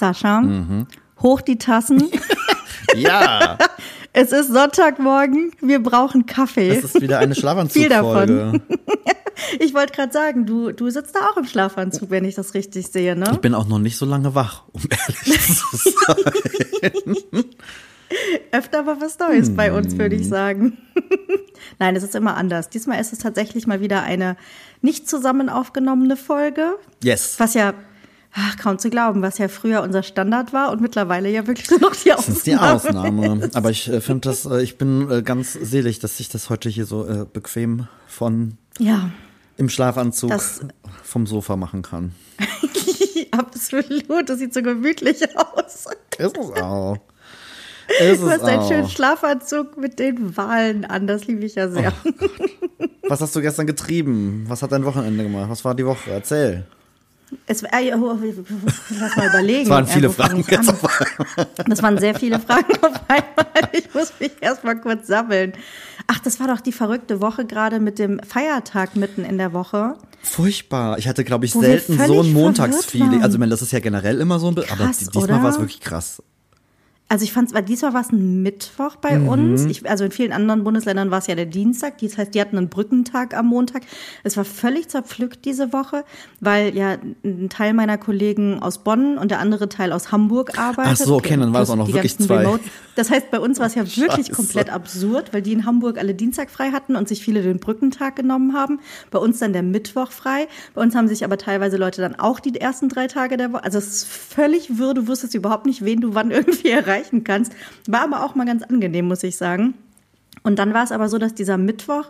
Sascha, Mhm. hoch die Tassen. Ja, es ist Sonntagmorgen, wir brauchen Kaffee. es ist wieder eine Viel Schlafanzugfolge. Ich wollte gerade sagen, du, du sitzt da auch im Schlafanzug, wenn ich das richtig sehe, ne? Ich bin auch noch nicht so lange wach, um ehrlich zu sein. Öfter mal was Neues bei Hm. uns, würde ich sagen. Nein, es ist immer anders. Diesmal ist es tatsächlich mal wieder eine nicht zusammen aufgenommene Folge, Yes. was ja ach, kaum zu glauben, was ja früher unser Standard war und mittlerweile ja wirklich nur noch die Das Ausnahme. ist die Ausnahme. Aber ich äh, finde das, äh, ich bin äh, ganz selig, dass ich das heute hier so äh, bequem von Ja, im Schlafanzug Das- vom Sofa machen kann. absolut. Das sieht so gemütlich aus. Ist es auch. Ist Du hast einen schönen auch. Schlafanzug mit den Wahlen an. Das liebe ich ja sehr. Was hast du gestern getrieben? Was hat dein Wochenende gemacht? Was war die Woche? Erzähl. Es, äh, oh, lass mal überlegen. Es waren Äh, viele fang Fragen. Das waren sehr viele Fragen auf einmal. Ich muss mich erstmal kurz sammeln. Ach, das war doch die verrückte Woche gerade mit dem Feiertag mitten in der Woche. Furchtbar. Ich hatte, glaube ich, Wo selten so ein Montagsfeeling. Also, ich meine, das ist ja generell immer so ein, aber Krass, die- diesmal war es wirklich krass. Also ich fand, diesmal war es ein Mittwoch bei Mhm. uns. Ich, also in vielen anderen Bundesländern war es ja der Dienstag. Das heißt, die hatten einen Brückentag am Montag. Es war völlig zerpflückt diese Woche, weil ja ein Teil meiner Kollegen aus Bonn und der andere Teil aus Hamburg arbeitet. Ach so, okay, dann war es auch noch wirklich zwei. Remote. Das heißt, bei uns war es ja wirklich Scheiße. komplett absurd, weil die in Hamburg alle Dienstag frei hatten und sich viele den Brückentag genommen haben. Bei uns dann der Mittwoch frei. Bei uns haben sich aber teilweise Leute dann auch die ersten drei Tage der Woche. Also es ist völlig wirr. Du wusstest überhaupt nicht, wen du wann irgendwie erreichen kannst. War aber auch mal ganz angenehm, muss ich sagen. Und dann war es aber so, dass dieser Mittwoch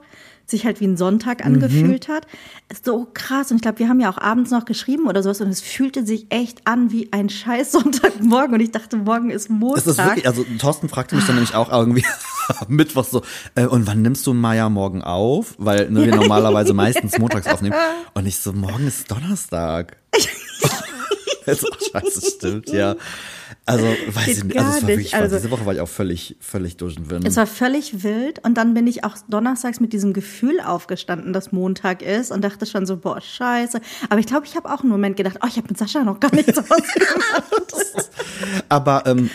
sich halt wie ein Sonntag angefühlt hat. Ist so krass. Und ich glaube, wir haben ja auch abends noch geschrieben oder sowas und es fühlte sich echt an wie ein scheiß Sonntagmorgen. Und ich dachte, morgen ist Montag. Es ist wirklich, also Thorsten fragte mich dann nämlich auch irgendwie Mittwoch so, äh, und wann nimmst du Maya morgen auf? Weil ne, wir normalerweise meistens montags aufnehmen. Und ich so, morgen ist Donnerstag. Oh, scheiße, stimmt, ja. Also, weiß ich nicht. Also, es war wirklich, Also- diese Woche war ich auch völlig, völlig durch den Wind. Es war völlig wild und dann bin ich auch donnerstags mit diesem Gefühl aufgestanden, dass Montag ist und dachte schon so, boah, scheiße. Aber ich glaube, ich habe auch einen Moment gedacht, oh, ich habe mit Sascha noch gar nichts ausgemacht. Aber ähm,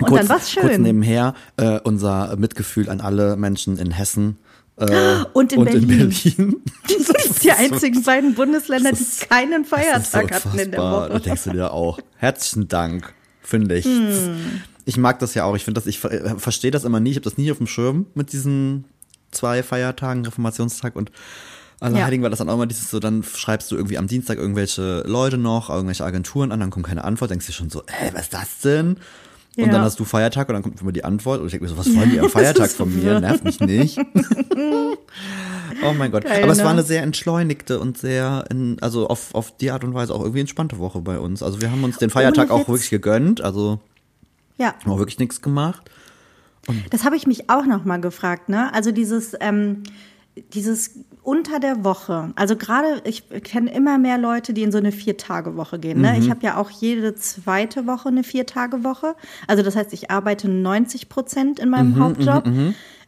Und kurz, dann war's schön. kurz nebenher äh, unser Mitgefühl an alle Menschen in Hessen äh, Und in Berlin. Berlin. Das sind die einzigen beiden Bundesländer, die keinen ist so Feiertag hatten in der unfassbar. Da Woche. denkst du dir auch. Herzlichen Dank, finde ich. Hm. Ich mag das ja auch. Ich finde das, ich äh, verstehe das immer nie. Ich habe das nie auf dem Schirm mit diesen zwei Feiertagen, Reformationstag und Allerheiligen, weil das dann auch immer dieses so, dann schreibst du irgendwie am Dienstag irgendwelche Leute noch, irgendwelche Agenturen an, dann kommt keine Antwort, denkst du schon so, ey, was ist das denn? Und Ja. dann hast du Feiertag und dann kommt immer die Antwort und ich denke mir so, was wollen die am Feiertag von mir? Nervt mich nicht. oh mein Gott. Geil, Aber es war eine sehr entschleunigte und sehr, in, also auf, auf die Art und Weise auch irgendwie entspannte Woche bei uns. Also wir haben uns den Feiertag auch wirklich gegönnt, also Ja. haben auch wirklich nichts gemacht. Das habe ich mich auch noch mal gefragt, ne? Also dieses, ähm, dieses unter der Woche. Also gerade, ich kenne immer mehr Leute, die in so eine Vier-Tage-Woche gehen. Ne? Ich habe ja auch jede zweite Woche eine Vier-Tage-Woche. Also das heißt, ich arbeite 90 Prozent in meinem Hauptjob.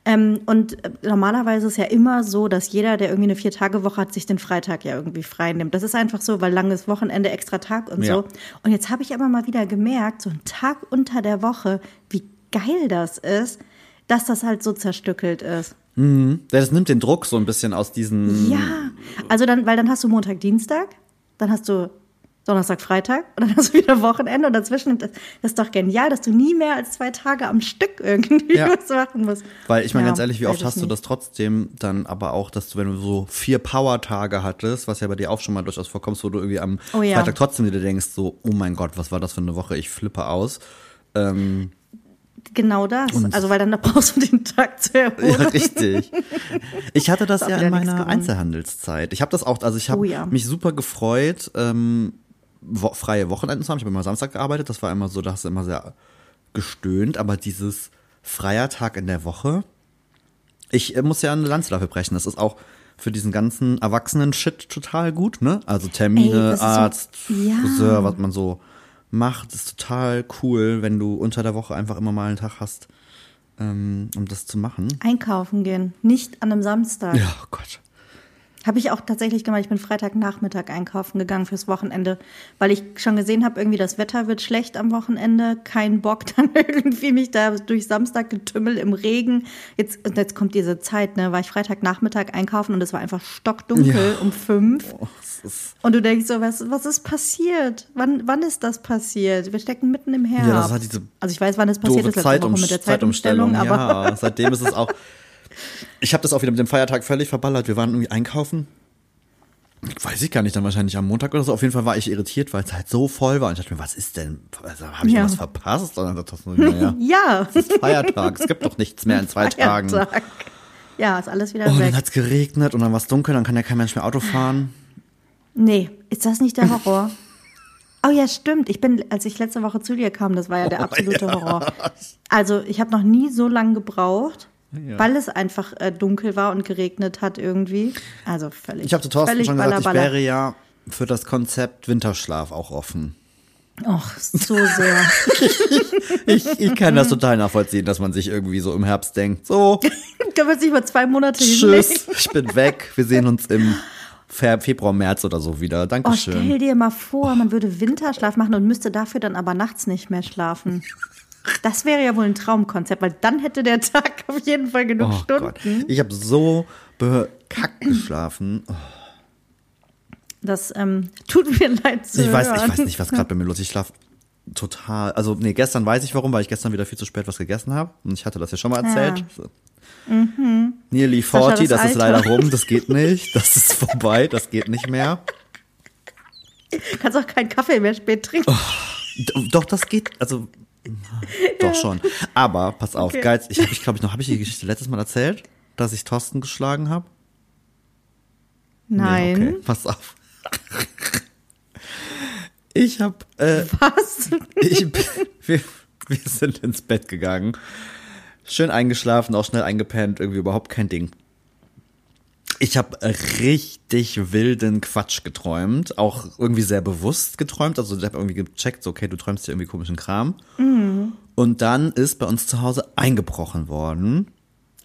Ähm, und äh, normalerweise ist ja immer so, dass jeder, der irgendwie eine Vier-Tage-Woche hat, sich den Freitag ja irgendwie frei nimmt. Das ist einfach so, weil langes Wochenende, extra Tag und Ja. so. Und jetzt habe ich aber mal wieder gemerkt, so ein Tag unter der Woche, wie geil das ist, dass das halt so zerstückelt ist. Ja, Das nimmt den Druck so ein bisschen aus diesen. Ja, also dann, weil dann hast du Montag, Dienstag, dann hast du Donnerstag, Freitag und dann hast du wieder Wochenende und dazwischen, das, das ist doch genial, dass du nie mehr als zwei Tage am Stück irgendwie Ja. was machen musst. Weil ich meine Ja, ganz ehrlich, wie oft hast du nicht. das trotzdem dann aber auch, dass du, wenn du so vier Power-Tage hattest, was ja bei dir auch schon mal durchaus vorkommst, wo du irgendwie am Oh ja. Freitag trotzdem wieder denkst, so, oh mein Gott, was war das für eine Woche, ich flippe aus. Ähm, Genau das. Also, weil dann da brauchst du den Tag zu ja, erholen. richtig. Ich hatte das auch ja in meiner. Einzelhandelszeit. Ich habe das auch, also ich habe Oh ja. mich super gefreut, ähm, wo, freie Wochenenden zu haben. Ich habe immer Samstag gearbeitet, das war immer so, da hast du immer sehr gestöhnt, aber dieses freier Tag in der Woche, ich äh, muss ja eine Lanze dafür brechen. Das ist auch für diesen ganzen Erwachsenen-Shit total gut, ne? Also Termine, Ey, das ist so- Arzt, Ja. Friseur, was man so macht, ist total cool, wenn du unter der Woche einfach immer mal einen Tag hast, ähm, um das zu machen. Einkaufen gehen, nicht an einem Samstag. Ja, oh Gott. Habe ich auch tatsächlich gemacht. Ich bin Freitagnachmittag einkaufen gegangen fürs Wochenende, weil ich schon gesehen habe, irgendwie das Wetter wird schlecht am Wochenende. Kein Bock dann irgendwie mich da durch Samstag getümmel im Regen. Jetzt, und jetzt kommt diese Zeit, ne? War ich Freitagnachmittag einkaufen und es war einfach stockdunkel Ja. um fünf. Oh, Und du denkst so, was, was ist passiert? Wann, wann ist das passiert? Wir stecken mitten im Herbst. Ja, das war diese also ich weiß, wann es passiert ist, letzte Woche mit der Zeitumstellung, aber ja, seitdem ist es auch. Ich habe das auch wieder mit dem Feiertag völlig verballert. Wir waren irgendwie einkaufen. Weiß ich gar nicht, dann wahrscheinlich am Montag oder so. Auf jeden Fall war ich irritiert, weil es halt so voll war. Und ich dachte mir, was ist denn? Also, habe ich Ja. was verpasst? Und dann dachte ich, naja, ja. es ist Feiertag. Es gibt doch nichts mehr in zwei Tagen. Feiertag. Ja, ist alles wieder Oh, weg. dann hat's geregnet und dann war es dunkel, dann kann ja kein Mensch mehr Auto fahren. Nee, ist das nicht der Horror? Oh ja, stimmt. Ich bin, als ich letzte Woche zu dir kam, das war ja der Oh, absolute ja. Horror. Also ich habe noch nie so lange gebraucht, Ja. weil es einfach äh, dunkel war und geregnet hat irgendwie. Also völlig. Ich habe zu Thorsten schon gesagt, ich wäre ja für das Konzept Winterschlaf auch offen. Och, so sehr. Ich, ich kann das total nachvollziehen, dass man sich irgendwie so im Herbst denkt, so, Können wir uns nicht mal zwei Monate hinlegen? tschüss, ich bin weg, wir sehen uns im Fe- Februar, März oder so wieder. Oh, Dankeschön. stell dir mal vor, man würde Winterschlaf machen und müsste dafür dann aber nachts nicht mehr schlafen. Das wäre ja wohl ein Traumkonzept, weil dann hätte der Tag auf jeden Fall genug Oh Gott. Stunden. Ich habe so bekackt geschlafen. Oh, Das ähm, tut mir leid zu ich, weiß, hören. ich weiß nicht, was gerade bei mir los ist. Ich schlaf total. Also, nee, gestern weiß ich warum, weil ich gestern wieder viel zu spät was gegessen habe. Und ich hatte das ja schon mal erzählt. Ja. So. Nearly Sascha, 40, das das, ist leider rum, das geht nicht. Das ist vorbei, das geht nicht mehr. Kannst auch keinen Kaffee mehr spät trinken. Oh. Doch, das geht, also doch schon. Aber pass auf, Okay. geil. Ich habe ich glaube ich noch, habe ich die Geschichte letztes Mal erzählt, dass ich Thorsten geschlagen habe? Nein. Nee, okay, pass auf. Ich habe, äh, Was? ich, wir, wir sind ins Bett gegangen, schön eingeschlafen, auch schnell eingepennt, irgendwie überhaupt kein Ding. Ich habe richtig wilden Quatsch geträumt, auch irgendwie sehr bewusst geträumt. Also ich habe irgendwie gecheckt, so, okay, du träumst hier irgendwie komischen Kram. Und dann ist bei uns zu Hause eingebrochen worden.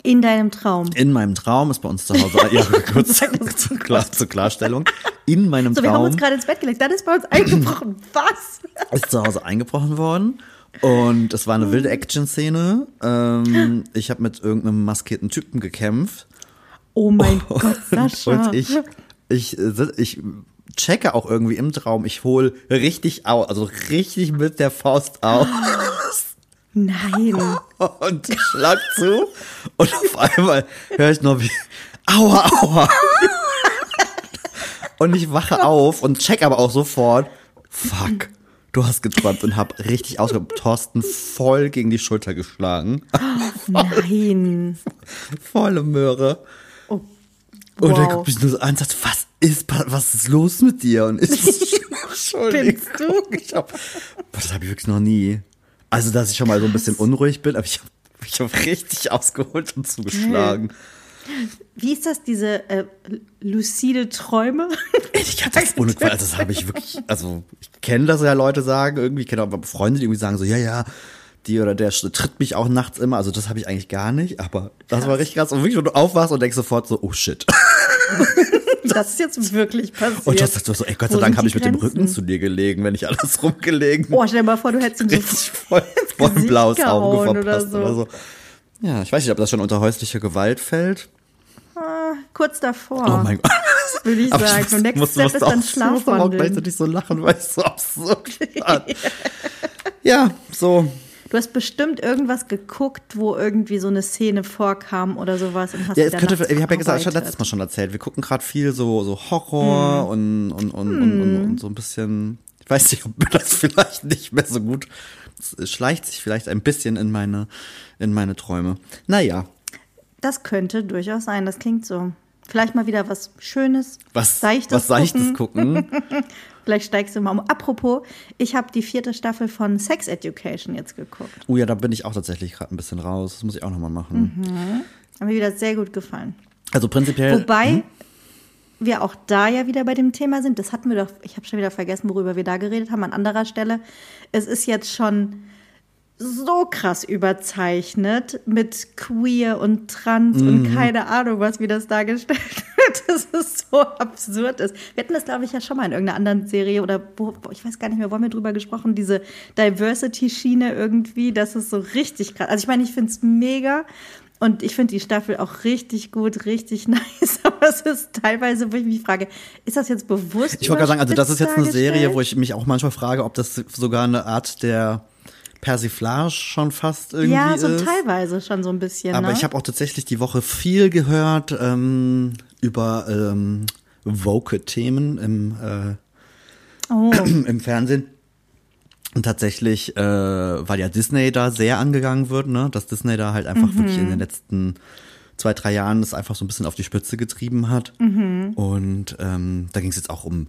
In deinem Traum. In meinem Traum ist bei uns zu Hause, ja, kurz zur, Klar, zur Klarstellung, in meinem So, wir haben Traum uns gerade ins Bett gelegt. Dann ist bei uns eingebrochen. Was? ist zu Hause eingebrochen worden. Und es war eine wilde Action-Szene. Ähm, ich habe mit irgendeinem maskierten Typen gekämpft. Oh mein Gott, Sascha. Und ich, ich, äh, ich checke auch irgendwie im Traum, ich hole richtig aus, also richtig mit der Faust aus Nein. und schlag zu. Und auf einmal höre ich nur wie, aua, aua. Und ich wache auf und check aber auch sofort, fuck, du hast geträumt und hab richtig ausgehoben, Thorsten voll gegen die Schulter geschlagen. Nein. Volle Möhre. Oh, Und er wow. guckt mich nur so an und sagt, was ist, was ist los mit dir? Und ich Entschuldigung. Ich hab, das habe ich wirklich noch nie. Also, dass ich schon mal so ein bisschen unruhig bin, aber ich habe ich hab richtig ausgeholt und zugeschlagen. Wie ist das, diese äh, lucide Träume? Ich hab das ohne Quatsch, also das habe ich wirklich, also ich kenne das ja Leute sagen, irgendwie, ich kenne auch Freunde, die irgendwie sagen so, ja, ja, die oder der tritt mich auch nachts immer, also das habe ich eigentlich gar nicht, aber das war richtig krass. Und wirklich, wenn du aufwachst und denkst sofort so, oh shit. Das ist jetzt wirklich passiert. Und das du so, ey, Gott sei Wo Dank habe ich mit dem? Rücken zu dir gelegen, wenn ich alles rumgelegen. Oh, stell dir mal vor, du hättest ihm so voll, voll ein blaues Auge gehauen oder verpasst so. oder so. Ja, ich weiß nicht, ob das schon unter häusliche Gewalt fällt. kurz davor. Oh mein Gott. Würde ich Aber sagen. muss- Und Next muss- Step muss ist auch- dann muss aber auch Schlafwandeln. gleichzeitig so lachen, weil es so absurd war. Ja, so. Du hast bestimmt irgendwas geguckt, wo irgendwie so eine Szene vorkam oder sowas und hast Ja, es könnte, ich habe ja gesagt, ich habe letztes Mal schon erzählt, wir gucken gerade viel so, so Horror und, und, und, und, und, und so ein bisschen, ich weiß nicht, ob mir das vielleicht nicht mehr so gut, es schleicht sich vielleicht ein bisschen in meine, in meine Träume. Naja, Das könnte durchaus sein, das klingt so. Vielleicht mal wieder was Schönes, was, Seichtes was Seichtes gucken. gucken. Vielleicht steigst du mal um. Apropos, ich habe die vierte Staffel von Sex Education jetzt geguckt. Oh ja, da bin ich auch tatsächlich gerade ein bisschen raus. Das muss ich auch nochmal machen. Hat mir wieder sehr gut gefallen. Also prinzipiell. Wobei wir auch da ja wieder bei dem Thema sind. Das hatten wir doch, ich habe schon wieder vergessen, worüber wir da geredet haben, an anderer Stelle. Es ist jetzt schon so krass überzeichnet mit queer und trans Mhm. und keine Ahnung, was wie das dargestellt das ist so absurd ist. Wir hatten das, glaube ich, ja schon mal in irgendeiner anderen Serie oder wo, ich weiß gar nicht mehr, wo haben wir drüber gesprochen, diese Diversity-Schiene irgendwie, das ist so richtig krass. Also ich meine, ich finde es mega und ich finde die Staffel auch richtig gut, richtig nice, aber es ist teilweise, wo ich mich frage, ist das jetzt bewusst? Ich wollte gerade sagen, also das ist jetzt eine Serie, wo ich mich auch manchmal frage, ob das sogar eine Art der Persiflage schon fast irgendwie Ja, so ist. teilweise schon so ein bisschen. Aber ne? ich habe auch tatsächlich die Woche viel gehört ähm, über ähm, Woke-Themen im, äh, oh. im Fernsehen. Und tatsächlich, äh, weil ja Disney da sehr angegangen wird, ne, dass Disney da halt einfach wirklich in den letzten zwei, drei Jahren das einfach so ein bisschen auf die Spitze getrieben hat. Und ähm, da ging es jetzt auch um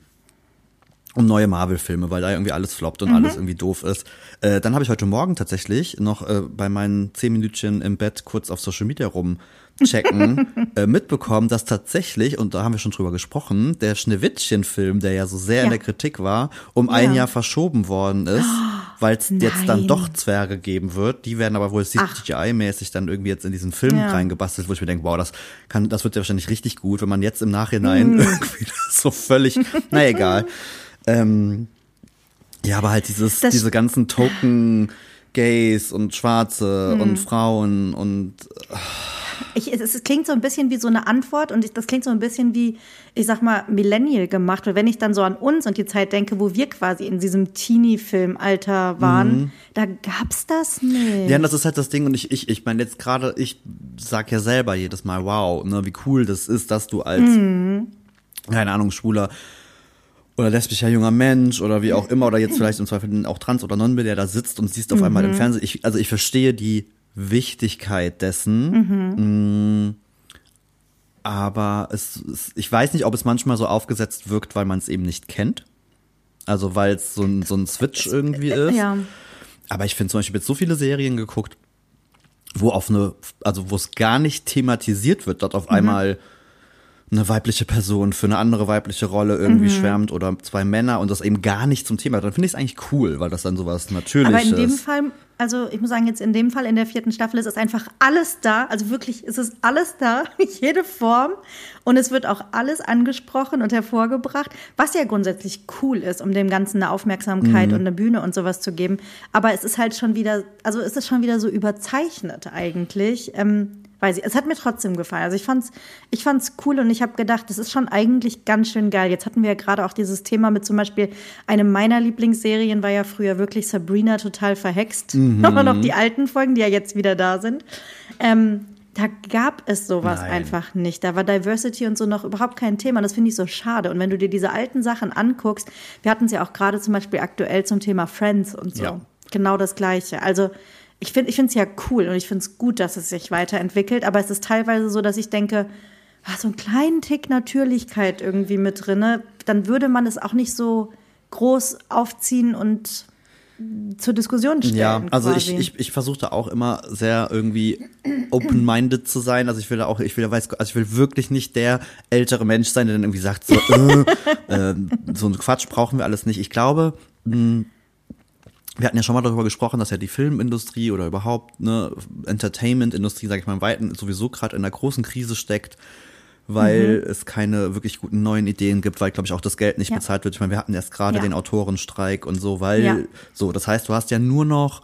um neue Marvel-Filme, weil da irgendwie alles floppt und alles irgendwie doof ist. Äh, dann habe ich heute Morgen tatsächlich noch äh, bei meinen zehn Minütchen im Bett kurz auf Social Media rumchecken äh, mitbekommen, dass tatsächlich, und da haben wir schon drüber gesprochen, der Schneewittchen-Film, der ja so sehr in Ja. der Kritik war, um ein Ja. Jahr verschoben worden ist, weil es jetzt dann doch Zwerge geben wird. Die werden aber wohl CGI-mäßig dann irgendwie jetzt in diesen Film Ja. reingebastelt, wo ich mir denke, wow, das kann, das wird ja wahrscheinlich richtig gut, wenn man jetzt im Nachhinein Mhm. irgendwie so völlig, na egal. Ähm, ja, aber halt dieses, Das- diese ganzen Token Gays und Schwarze Hm. und Frauen und Ich, es, es klingt so ein bisschen wie so eine Antwort und ich, das klingt so ein bisschen wie, ich sag mal, Millennial gemacht. Und wenn ich dann so an uns und die Zeit denke, wo wir quasi in diesem Teenie-Film-Alter waren, da gab's das nicht. Mhm. ja, das ist halt das Ding und ich, ich, ich meine jetzt gerade, ich sag ja selber jedes Mal, wow, ne, wie cool das ist, dass du als, Mhm. keine Ahnung, schwuler oder lesbischer junger Mensch oder wie auch immer oder jetzt vielleicht im Zweifel auch trans oder non-binär da sitzt und siehst auf einmal Mhm. im Fernsehen. Ich, also ich verstehe die Wichtigkeit dessen. Mhm. Mm, Aber es, es, ich weiß nicht, ob es manchmal so aufgesetzt wirkt, weil man es eben nicht kennt. Also weil es so ein, so ein Switch irgendwie ist. Ja. Aber ich finde zum Beispiel jetzt so viele Serien geguckt, wo auf eine, also wo es gar nicht thematisiert wird, dort Mhm. auf einmal eine weibliche Person für eine andere weibliche Rolle irgendwie Mhm. schwärmt oder zwei Männer und das eben gar nicht zum Thema. Dann finde ich es eigentlich cool, weil das dann sowas Natürliches Aber in dem ist. Fall, also ich muss sagen, jetzt in dem Fall in der vierten Staffel ist es einfach alles da. Also wirklich, ist es alles da, jede Form. Und es wird auch alles angesprochen und hervorgebracht, was ja grundsätzlich cool ist, um dem Ganzen eine Aufmerksamkeit und eine Bühne und sowas zu geben. Aber es ist halt schon wieder, also es ist schon wieder so überzeichnet eigentlich. Ähm, weiß ich, es hat mir trotzdem gefallen. Also ich fand's, ich fand's cool und ich habe gedacht, das ist schon eigentlich ganz schön geil. Jetzt hatten wir ja gerade auch dieses Thema mit zum Beispiel eine meiner Lieblingsserien war ja früher wirklich Sabrina total verhext. Aber noch die alten Folgen, die ja jetzt wieder da sind. Ähm, da gab es sowas Nein. einfach nicht. Da war Diversity und so noch überhaupt kein Thema. Das finde ich so schade. Und wenn du dir diese alten Sachen anguckst, wir hatten es ja auch gerade zum Beispiel aktuell zum Thema Friends und so. Ja. Genau das Gleiche. Also ich finde ich es ja cool und ich finde es gut, dass es sich weiterentwickelt, aber es ist teilweise so, dass ich denke, ah, so einen kleinen Tick Natürlichkeit irgendwie mit drinne, dann würde man es auch nicht so groß aufziehen und zur Diskussion stellen. Ja, also ich, quasi. ich, ich versuche da auch immer sehr irgendwie open-minded zu sein. Also ich will da auch, ich will da weiß, also ich will wirklich nicht der ältere Mensch sein, der dann irgendwie sagt, so, äh, äh, so ein Quatsch brauchen wir alles nicht. Ich glaube, mh, wir hatten ja schon mal darüber gesprochen, dass ja die Filmindustrie oder überhaupt ne Entertainment-Industrie, sage ich mal im Weiten, sowieso gerade in einer großen Krise steckt, weil Mhm. es keine wirklich guten neuen Ideen gibt, weil, glaube ich, auch das Geld nicht Ja. bezahlt wird. Ich meine, wir hatten erst gerade Ja. den Autorenstreik und so, weil Ja. so, das heißt, du hast ja nur noch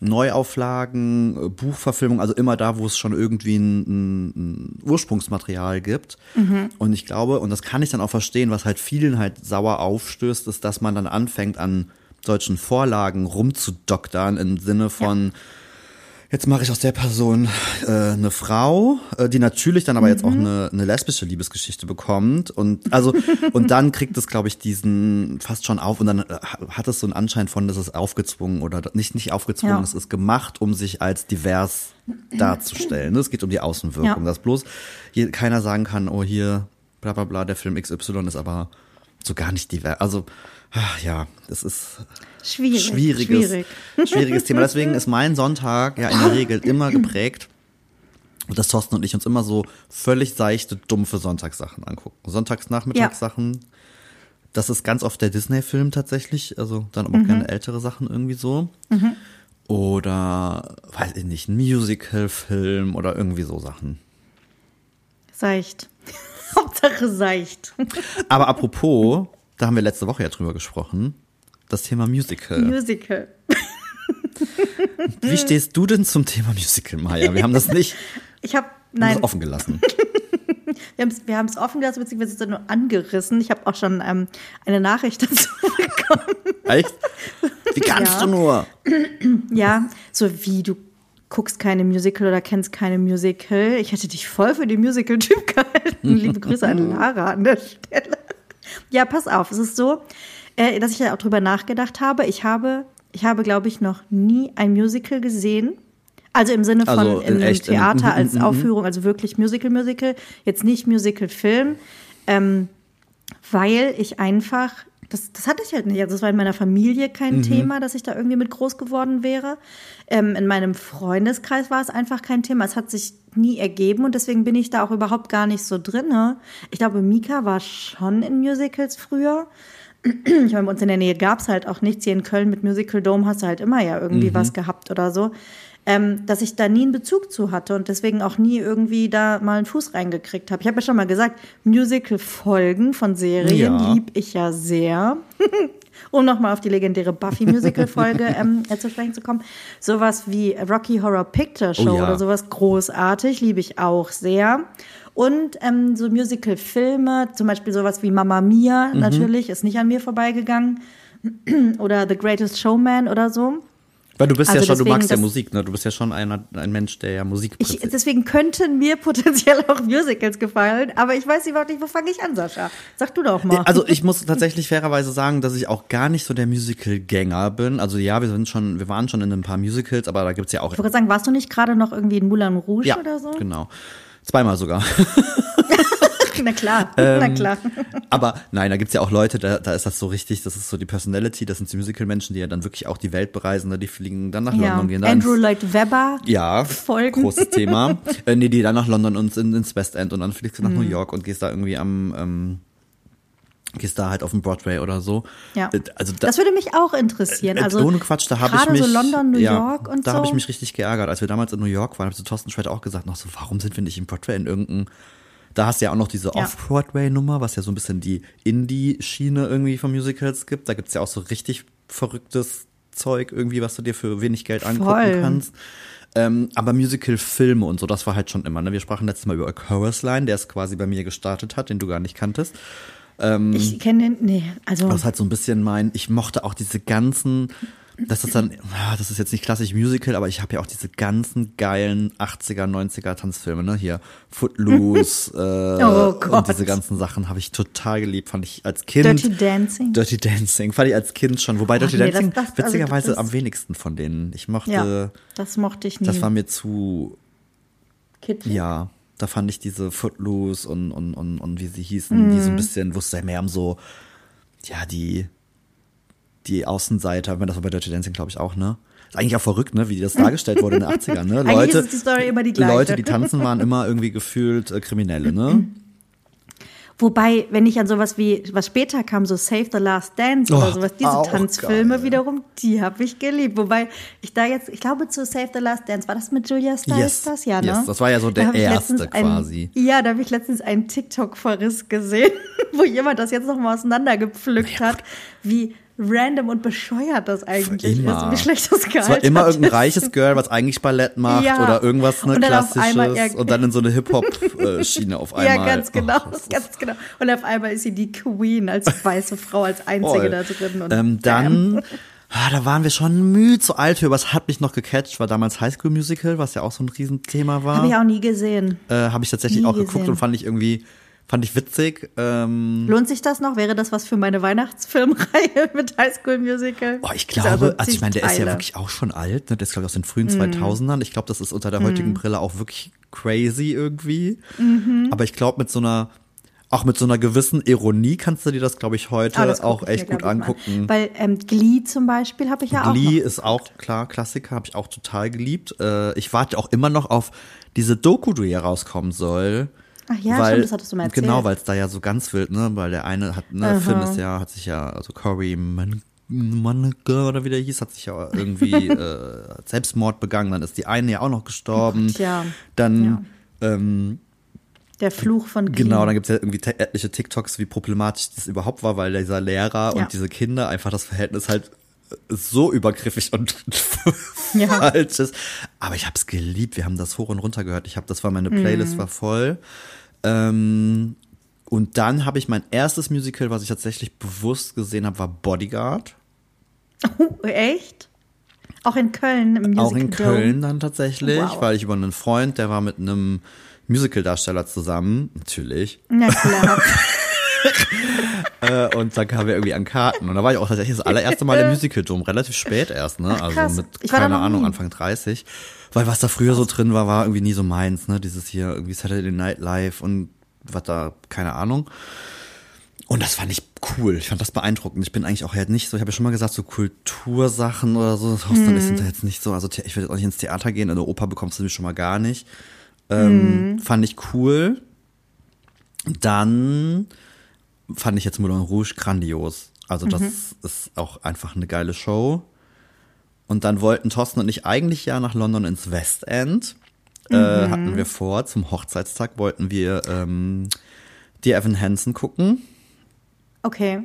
Neuauflagen, äh, Buchverfilmung, also immer da, wo es schon irgendwie ein, ein, ein Ursprungsmaterial gibt. Mhm. Und ich glaube, und das kann ich dann auch verstehen, was halt vielen halt sauer aufstößt, ist, dass man dann anfängt an solchen Vorlagen rumzudoktern im Sinne von, jetzt mache ich aus der Person äh, eine Frau, äh, die natürlich dann aber jetzt auch eine, eine lesbische Liebesgeschichte bekommt und also und dann kriegt es glaube ich diesen fast schon auf und dann äh, hat es so einen Anschein von, dass es aufgezwungen oder nicht nicht aufgezwungen, Ja. es ist gemacht, um sich als divers darzustellen. Es geht um die Außenwirkung, Ja. dass bloß hier keiner sagen kann, oh hier bla bla bla, der Film XY ist aber so gar nicht divers. Also ach, ja, das ist Schwierig. schwieriges, Schwierig. schwieriges Thema. Deswegen ist mein Sonntag ja in der Regel immer geprägt, dass Thorsten und ich uns immer so völlig seichte, dumpfe Sonntagssachen angucken. Sonntagsnachmittagssachen. Das ist ganz oft der Disney-Film tatsächlich, also dann aber auch gerne ältere Sachen irgendwie so. Oder, weiß ich nicht, ein Musical-Film oder irgendwie so Sachen. Seicht. Hauptsache seicht. Aber apropos, da haben wir letzte Woche ja drüber gesprochen, das Thema Musical. Musical. Wie stehst du denn zum Thema Musical, Maya? Wir haben das nicht Ich habe nein, offen gelassen. wir haben es offen gelassen, beziehungsweise nur angerissen. Ich habe auch schon ähm, eine Nachricht dazu bekommen. Echt? Wie kannst Ja. du nur? Ja, so wie du guckst keine Musical oder kennst keine Musical. Ich hätte dich voll für den Musical-Typ gehalten. Liebe Grüße an Lara an der Stelle. Ja, pass auf, es ist so, äh, dass ich ja auch drüber nachgedacht habe. Ich habe, ich habe, glaube ich, noch nie ein Musical gesehen. Also im Sinne von Also in echt, Theater mhm, als mhm, Aufführung, also wirklich Musical-Musical, jetzt nicht Musical-Film. Ähm, weil ich einfach, das, das hatte ich halt nicht. Also es war in meiner Familie kein Thema, dass ich da irgendwie mit groß geworden wäre. Ähm, in meinem Freundeskreis war es einfach kein Thema. Es hat sich nie ergeben und deswegen bin ich da auch überhaupt gar nicht so drinne. Ich glaube, Mika war schon in Musicals früher. Ich meine, bei uns in der Nähe gab es halt auch nichts. Hier in Köln mit Musical Dome hast du halt immer ja irgendwie was gehabt oder so. Ähm, dass ich da nie einen Bezug zu hatte und deswegen auch nie irgendwie da mal einen Fuß reingekriegt habe. Ich habe ja schon mal gesagt, Musical-Folgen von Serien Ja. lieb ich ja sehr. um nochmal auf die legendäre Buffy-Musical-Folge ähm, äh, zu sprechen zu kommen. Sowas wie Rocky Horror Picture Show Oh ja. oder sowas großartig, liebe ich auch sehr. Und ähm, so Musical-Filme, zum Beispiel sowas wie Mamma Mia, Mhm. natürlich, ist nicht an mir vorbeigegangen. oder The Greatest Showman oder so. Weil du bist ja Also schon, du magst ja Musik, ne? Du bist ja schon einer, ein Mensch, der ja Musik Ich, deswegen könnten mir potenziell auch Musicals gefallen, aber ich weiß überhaupt nicht, wo fange ich an, Sascha? Sag du doch mal. Also ich muss tatsächlich fairerweise sagen, dass ich auch gar nicht so der Musical-Gänger bin. Also ja, wir sind schon, wir waren schon in ein paar Musicals, aber da gibt's ja auch. ich wollte sagen, warst du nicht gerade noch irgendwie in Moulin Rouge Ja, oder so? genau. Zweimal sogar. Na klar, Ähm, na klar. Aber nein, da gibt's ja auch Leute, da, da ist das so richtig, das ist so die Personality, das sind die Musical-Menschen, die ja dann wirklich auch die Welt bereisen, die fliegen dann nach Ja. London, gehen da Andrew Lloyd Webber. ja, Folgen. großes Thema. äh, nee, die dann nach London und in, ins West End und dann fliegst du nach New Mhm. York und gehst da irgendwie am, ähm, gehst da halt auf den Broadway oder so. Ja. Äh, Also da, Das würde mich auch interessieren. Äh, Also ohne Quatsch, da habe ich mich. so London, New ja, York und Da so. habe ich mich richtig geärgert. Als wir damals in New York waren, habe ich zu Thorsten Schwett auch gesagt, noch so, warum sind wir nicht in Broadway in irgendeinem. Da hast du ja auch noch diese Ja. Off-Broadway-Nummer, was ja so ein bisschen die Indie-Schiene irgendwie von Musicals gibt. Da gibt's ja auch so richtig verrücktes Zeug irgendwie, was du dir für wenig Geld angucken Voll. kannst. Ähm, aber Musical-Filme und so, das war halt schon immer. Ne? Wir sprachen letztes Mal über A Chorus Line, der es quasi bei mir gestartet hat, den du gar nicht kanntest. ich kenne den, nee, also Das ist halt so ein bisschen mein, ich mochte auch diese ganzen, das ist dann, ah, das ist jetzt nicht klassisch Musical, aber ich habe ja auch diese ganzen geilen 80er, 90er Tanzfilme, ne, hier Footloose, äh, Oh Gott. und diese ganzen Sachen habe ich total geliebt, fand ich als Kind. Dirty Dancing. Dirty Dancing, fand ich als Kind schon, wobei Dirty nee, das- Dancing das- also witzigerweise das- am wenigsten von denen. Ich mochte, ja, das mochte ich nie. das war mir zu, Kitschig. ja, da fand ich diese Footloose und, und, und, und wie sie hießen, die Mhm. so ein bisschen, wo es ja mehr um so, ja, die, die Außenseiter, wenn das war bei Dirty Dancing, glaube ich, auch, ne? Ist eigentlich auch verrückt, ne, wie das dargestellt wurde in den 80ern, ne? Leute, die Story immer die. Leute, die tanzen, waren immer irgendwie gefühlt äh, Kriminelle, ne? Wobei, wenn ich an sowas wie, was später kam, so Save the Last Dance oder Oh, sowas, diese Tanzfilme geil. wiederum, die habe ich geliebt. Wobei ich da jetzt, ich glaube zu Save the Last Dance, war das mit Julia Stiles Yes, das? Ja, ne? yes, das war ja so der erste letztens ein- quasi. ja, da habe ich letztens einen TikTok-Verriss gesehen, wo jemand das jetzt noch mal auseinandergepflückt hat, wie random und bescheuert das eigentlich Immer. ist, wie schlecht das Es gealtert war immer irgendein reiches Girl, was eigentlich Ballett macht Ja. oder irgendwas ne, Und klassisches und dann in so eine Hip-Hop-Schiene auf einmal. Ja, ganz genau, Oh, ganz genau. Und auf einmal ist sie die Queen als weiße Frau, als einzige Voll. da drin. Und Ähm, dann, ah, da waren wir schon müde zu alt für, aber es hat mich noch gecatcht, war damals High School Musical, was ja auch so ein Riesenthema war. Habe ich auch nie gesehen. äh, Habe ich tatsächlich nie auch geguckt gesehen. und fand ich irgendwie, fand ich witzig. Ähm, Lohnt sich das noch? Wäre das was für meine Weihnachtsfilmreihe mit Highschool Musical? oh, ich glaube, also also ich meine, der ist ja Teile. wirklich auch schon alt, ne? der ist glaube ich aus den frühen Mhm. 2000ern. Ich glaube, das ist unter der heutigen Brille auch wirklich crazy irgendwie. Mhm. Aber ich glaube, mit so einer, auch mit so einer gewissen Ironie kannst du dir das, glaube ich, heute Ah, auch ich mir, echt gut mal an. angucken. Weil ähm, Glee zum Beispiel habe ich ja auch. Glee ist auch klar Klassiker, habe ich auch total geliebt. Äh, ich warte auch immer noch auf diese Doku, die hier rauskommen soll. Ach ja, weil, stimmt, das hattest du mal erzählt. Genau, weil es da ja so ganz wild, ne, weil der eine hat, ne, Aha. Finn ist ja, hat sich ja, also Corey Man oder wie der hieß, hat sich ja irgendwie äh, Selbstmord begangen, dann ist die eine ja auch noch gestorben. Gott, ja. Dann ähm, Der Fluch von Green. Genau, dann gibt es ja irgendwie etliche TikToks, wie problematisch das überhaupt war, weil dieser Lehrer Ja. und diese Kinder einfach das Verhältnis halt so übergriffig und Ja. falsch ist. Aber ich habe es geliebt. Wir haben das hoch und runter gehört. Ich habe, das war meine Playlist Mhm. war voll. Ähm, und dann habe ich mein erstes Musical, was ich tatsächlich bewusst gesehen habe, war Bodyguard. Oh, echt? Auch in Köln im Musical Auch in? Köln dann tatsächlich, Wow. weil ich über einen Freund, der war mit einem Musicaldarsteller zusammen, natürlich. Na klar. Äh, und dann kamen wir irgendwie an Karten. Und da war ich auch tatsächlich das allererste Mal im Musical Dome, relativ spät erst, ne? Also krass. mit, keine Ahnung. Anfang 30. Weil was da früher so drin war, war irgendwie nie so meins, ne? Dieses hier irgendwie Saturday Night Live und was da, keine Ahnung. Und das fand ich cool. Ich fand das beeindruckend. Ich bin eigentlich auch halt nicht so, ich habe ja schon mal gesagt, so Kultursachen oder so, das Haus ist da jetzt nicht so. Also ich will jetzt auch nicht ins Theater gehen, in der Oper bekommst du mich schon mal gar nicht. Ähm, Fand ich cool. Dann fand ich jetzt Moulin Rouge grandios. Also das ist auch einfach eine geile Show. Und dann wollten Thorsten und ich eigentlich ja nach London ins West End. Äh, hatten wir vor, zum Hochzeitstag wollten wir ähm, die Evan Hansen gucken. Okay,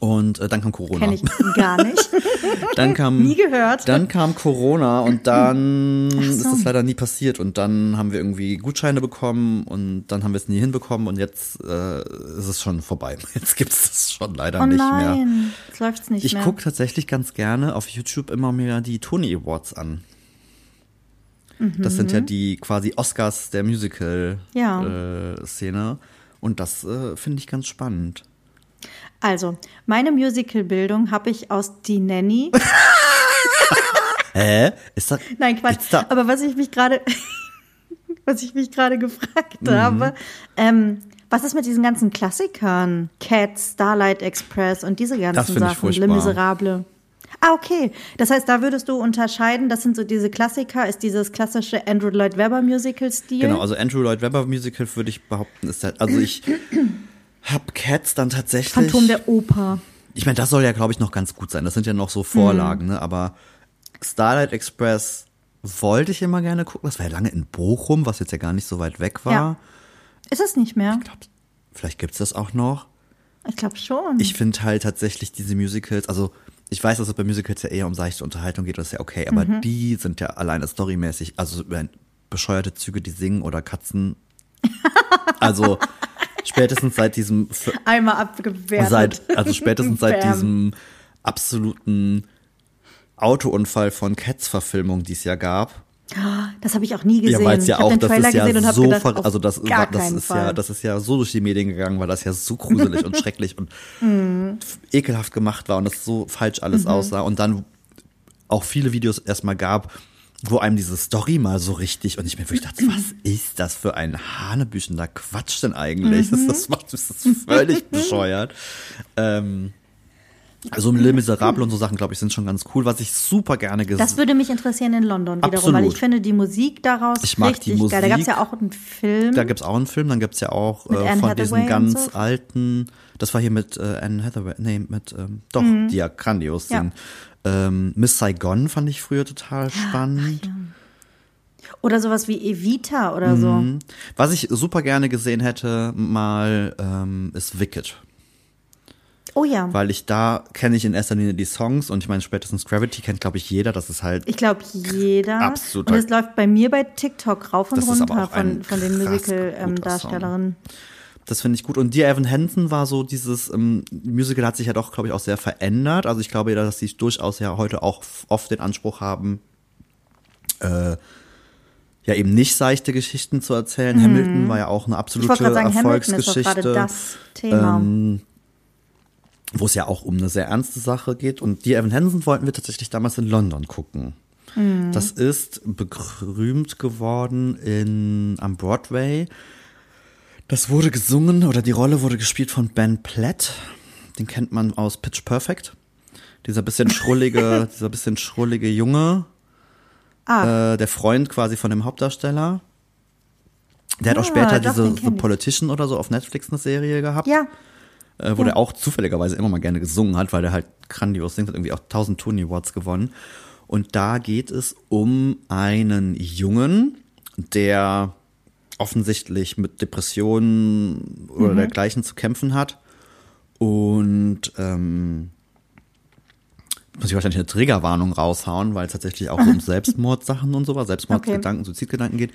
Und äh, dann kam Corona. kenne ich gar nicht. Dann kam, Nie gehört. Dann kam Corona und dann so. ist das leider nie passiert. Und dann haben wir irgendwie Gutscheine bekommen und dann haben wir es nie hinbekommen und jetzt äh, ist es schon vorbei. Jetzt gibt es das schon leider Oh nicht mehr. nein, jetzt läuft's nicht Ich mehr. gucke tatsächlich ganz gerne auf YouTube immer mehr die Tony Awards an. Das sind ja die quasi Oscars der Ja. Musical-Szene. und das äh, finde ich ganz spannend. Also, meine Musical-Bildung habe ich aus Die Nanny. Hä? Ist das? Nein, Quatsch. Gibt's da- Aber was ich mich gerade, was ich mich gerade gefragt Mhm. habe, ähm, was ist mit diesen ganzen Klassikern? Cats, Starlight Express und diese ganzen Das Sachen, Le. Miserable. Ah, okay. Das heißt, da würdest du unterscheiden, das sind so diese Klassiker, ist dieses klassische Andrew Lloyd Webber Musical-Stil. Genau, also Andrew Lloyd Webber Musical würde ich behaupten, ist halt, also ich hab Cats dann tatsächlich. Phantom der Oper. ich meine, das soll ja, glaube ich, noch ganz gut sein. Das sind ja noch so Vorlagen, Mhm. ne? Aber Starlight Express wollte ich immer gerne gucken. Das war ja lange in Bochum, was jetzt ja gar nicht so weit weg war. Ja. Ist es nicht mehr? Ich glaub, vielleicht gibt's das auch noch. Ich glaube schon. Ich finde halt tatsächlich diese Musicals, also ich weiß, dass es bei Musicals ja eher um seichte Unterhaltung geht, das ist ja okay, aber Mhm. die sind ja alleine storymäßig, also bescheuerte Züge, die singen oder Katzen. Also spätestens seit diesem Einmal abgewertet. seit also spätestens seit diesem absoluten Autounfall von Cats Verfilmung, die es ja gab. Das habe ich auch nie gesehen. Ja, weil es ja ich habe auch, den das Trailer ist ja gesehen und habe so, gedacht, also das, das ist Fall. ja, das ist ja so durch die Medien gegangen, weil das ja so gruselig und schrecklich und Mhm. ekelhaft gemacht war und das so falsch alles aussah und dann auch viele Videos erstmal gab, wo einem diese Story mal so richtig und ich mir wirklich dachte, was ist das für ein hanebüchender Quatsch denn eigentlich? Mhm. Das, macht das ist völlig bescheuert. Ähm, also Le Miserable und so Sachen, glaube ich, sind schon ganz cool. Was ich super gerne gesehen Das würde mich interessieren in London wiederum, weil Absolut. ich finde die Musik daraus Ich mag die richtig geil. Da gab es Musik. ja auch einen Film. Da gibt's auch einen Film, dann gibt's ja auch äh, von diesen ganz so? alten, das war hier mit äh, Anne Hathaway, nee, mit, ähm, doch, die ja grandios Mhm. Ja. sind. Ähm, Miss Saigon fand ich früher total spannend. Oder sowas wie Evita oder so. Mhm. Was ich super gerne gesehen hätte, mal, ähm, ist Wicked. Oh ja. Weil ich da kenne ich in erster Linie die Songs und ich meine, spätestens Gravity kennt, glaube ich, jeder. Das ist halt Ich glaube, jeder. Absoluter- Und es läuft bei mir bei TikTok rauf und runter von, von den Musical-Darstellerinnen. Das finde ich gut. Und Dear Evan Hansen war so dieses ähm, Musical hat sich ja doch, glaube ich, auch sehr verändert. Also ich glaube, dass sie durchaus ja heute auch oft den Anspruch haben, äh, ja eben nicht seichte Geschichten zu erzählen. Hamilton war ja auch eine Mhm. Absolute sagen, Erfolgsgeschichte, das Thema. Ähm, wo es ja auch um eine sehr ernste Sache geht. Und Dear Evan Hansen wollten wir tatsächlich damals in London gucken. Mhm. Das ist berühmt geworden in, am Broadway. Das wurde gesungen oder die Rolle wurde gespielt von Ben Platt. Den kennt man aus Pitch Perfect. Dieser bisschen schrullige, dieser bisschen schrullige Junge. Ah. Äh, der Freund quasi von dem Hauptdarsteller. Der hat auch Ah, später diese The. Politician oder so auf Netflix eine Serie gehabt. ja, Äh, wo der auch zufälligerweise immer mal gerne gesungen hat, weil der halt grandios singt, hat irgendwie auch 1000 Tony Awards gewonnen. Und da geht es um einen Jungen, der offensichtlich mit Depressionen oder dergleichen zu kämpfen hat. Und ähm, muss ich wahrscheinlich eine Triggerwarnung raushauen, weil es tatsächlich auch so um Selbstmordsachen und so was, Selbstmordgedanken, Suizidgedanken geht.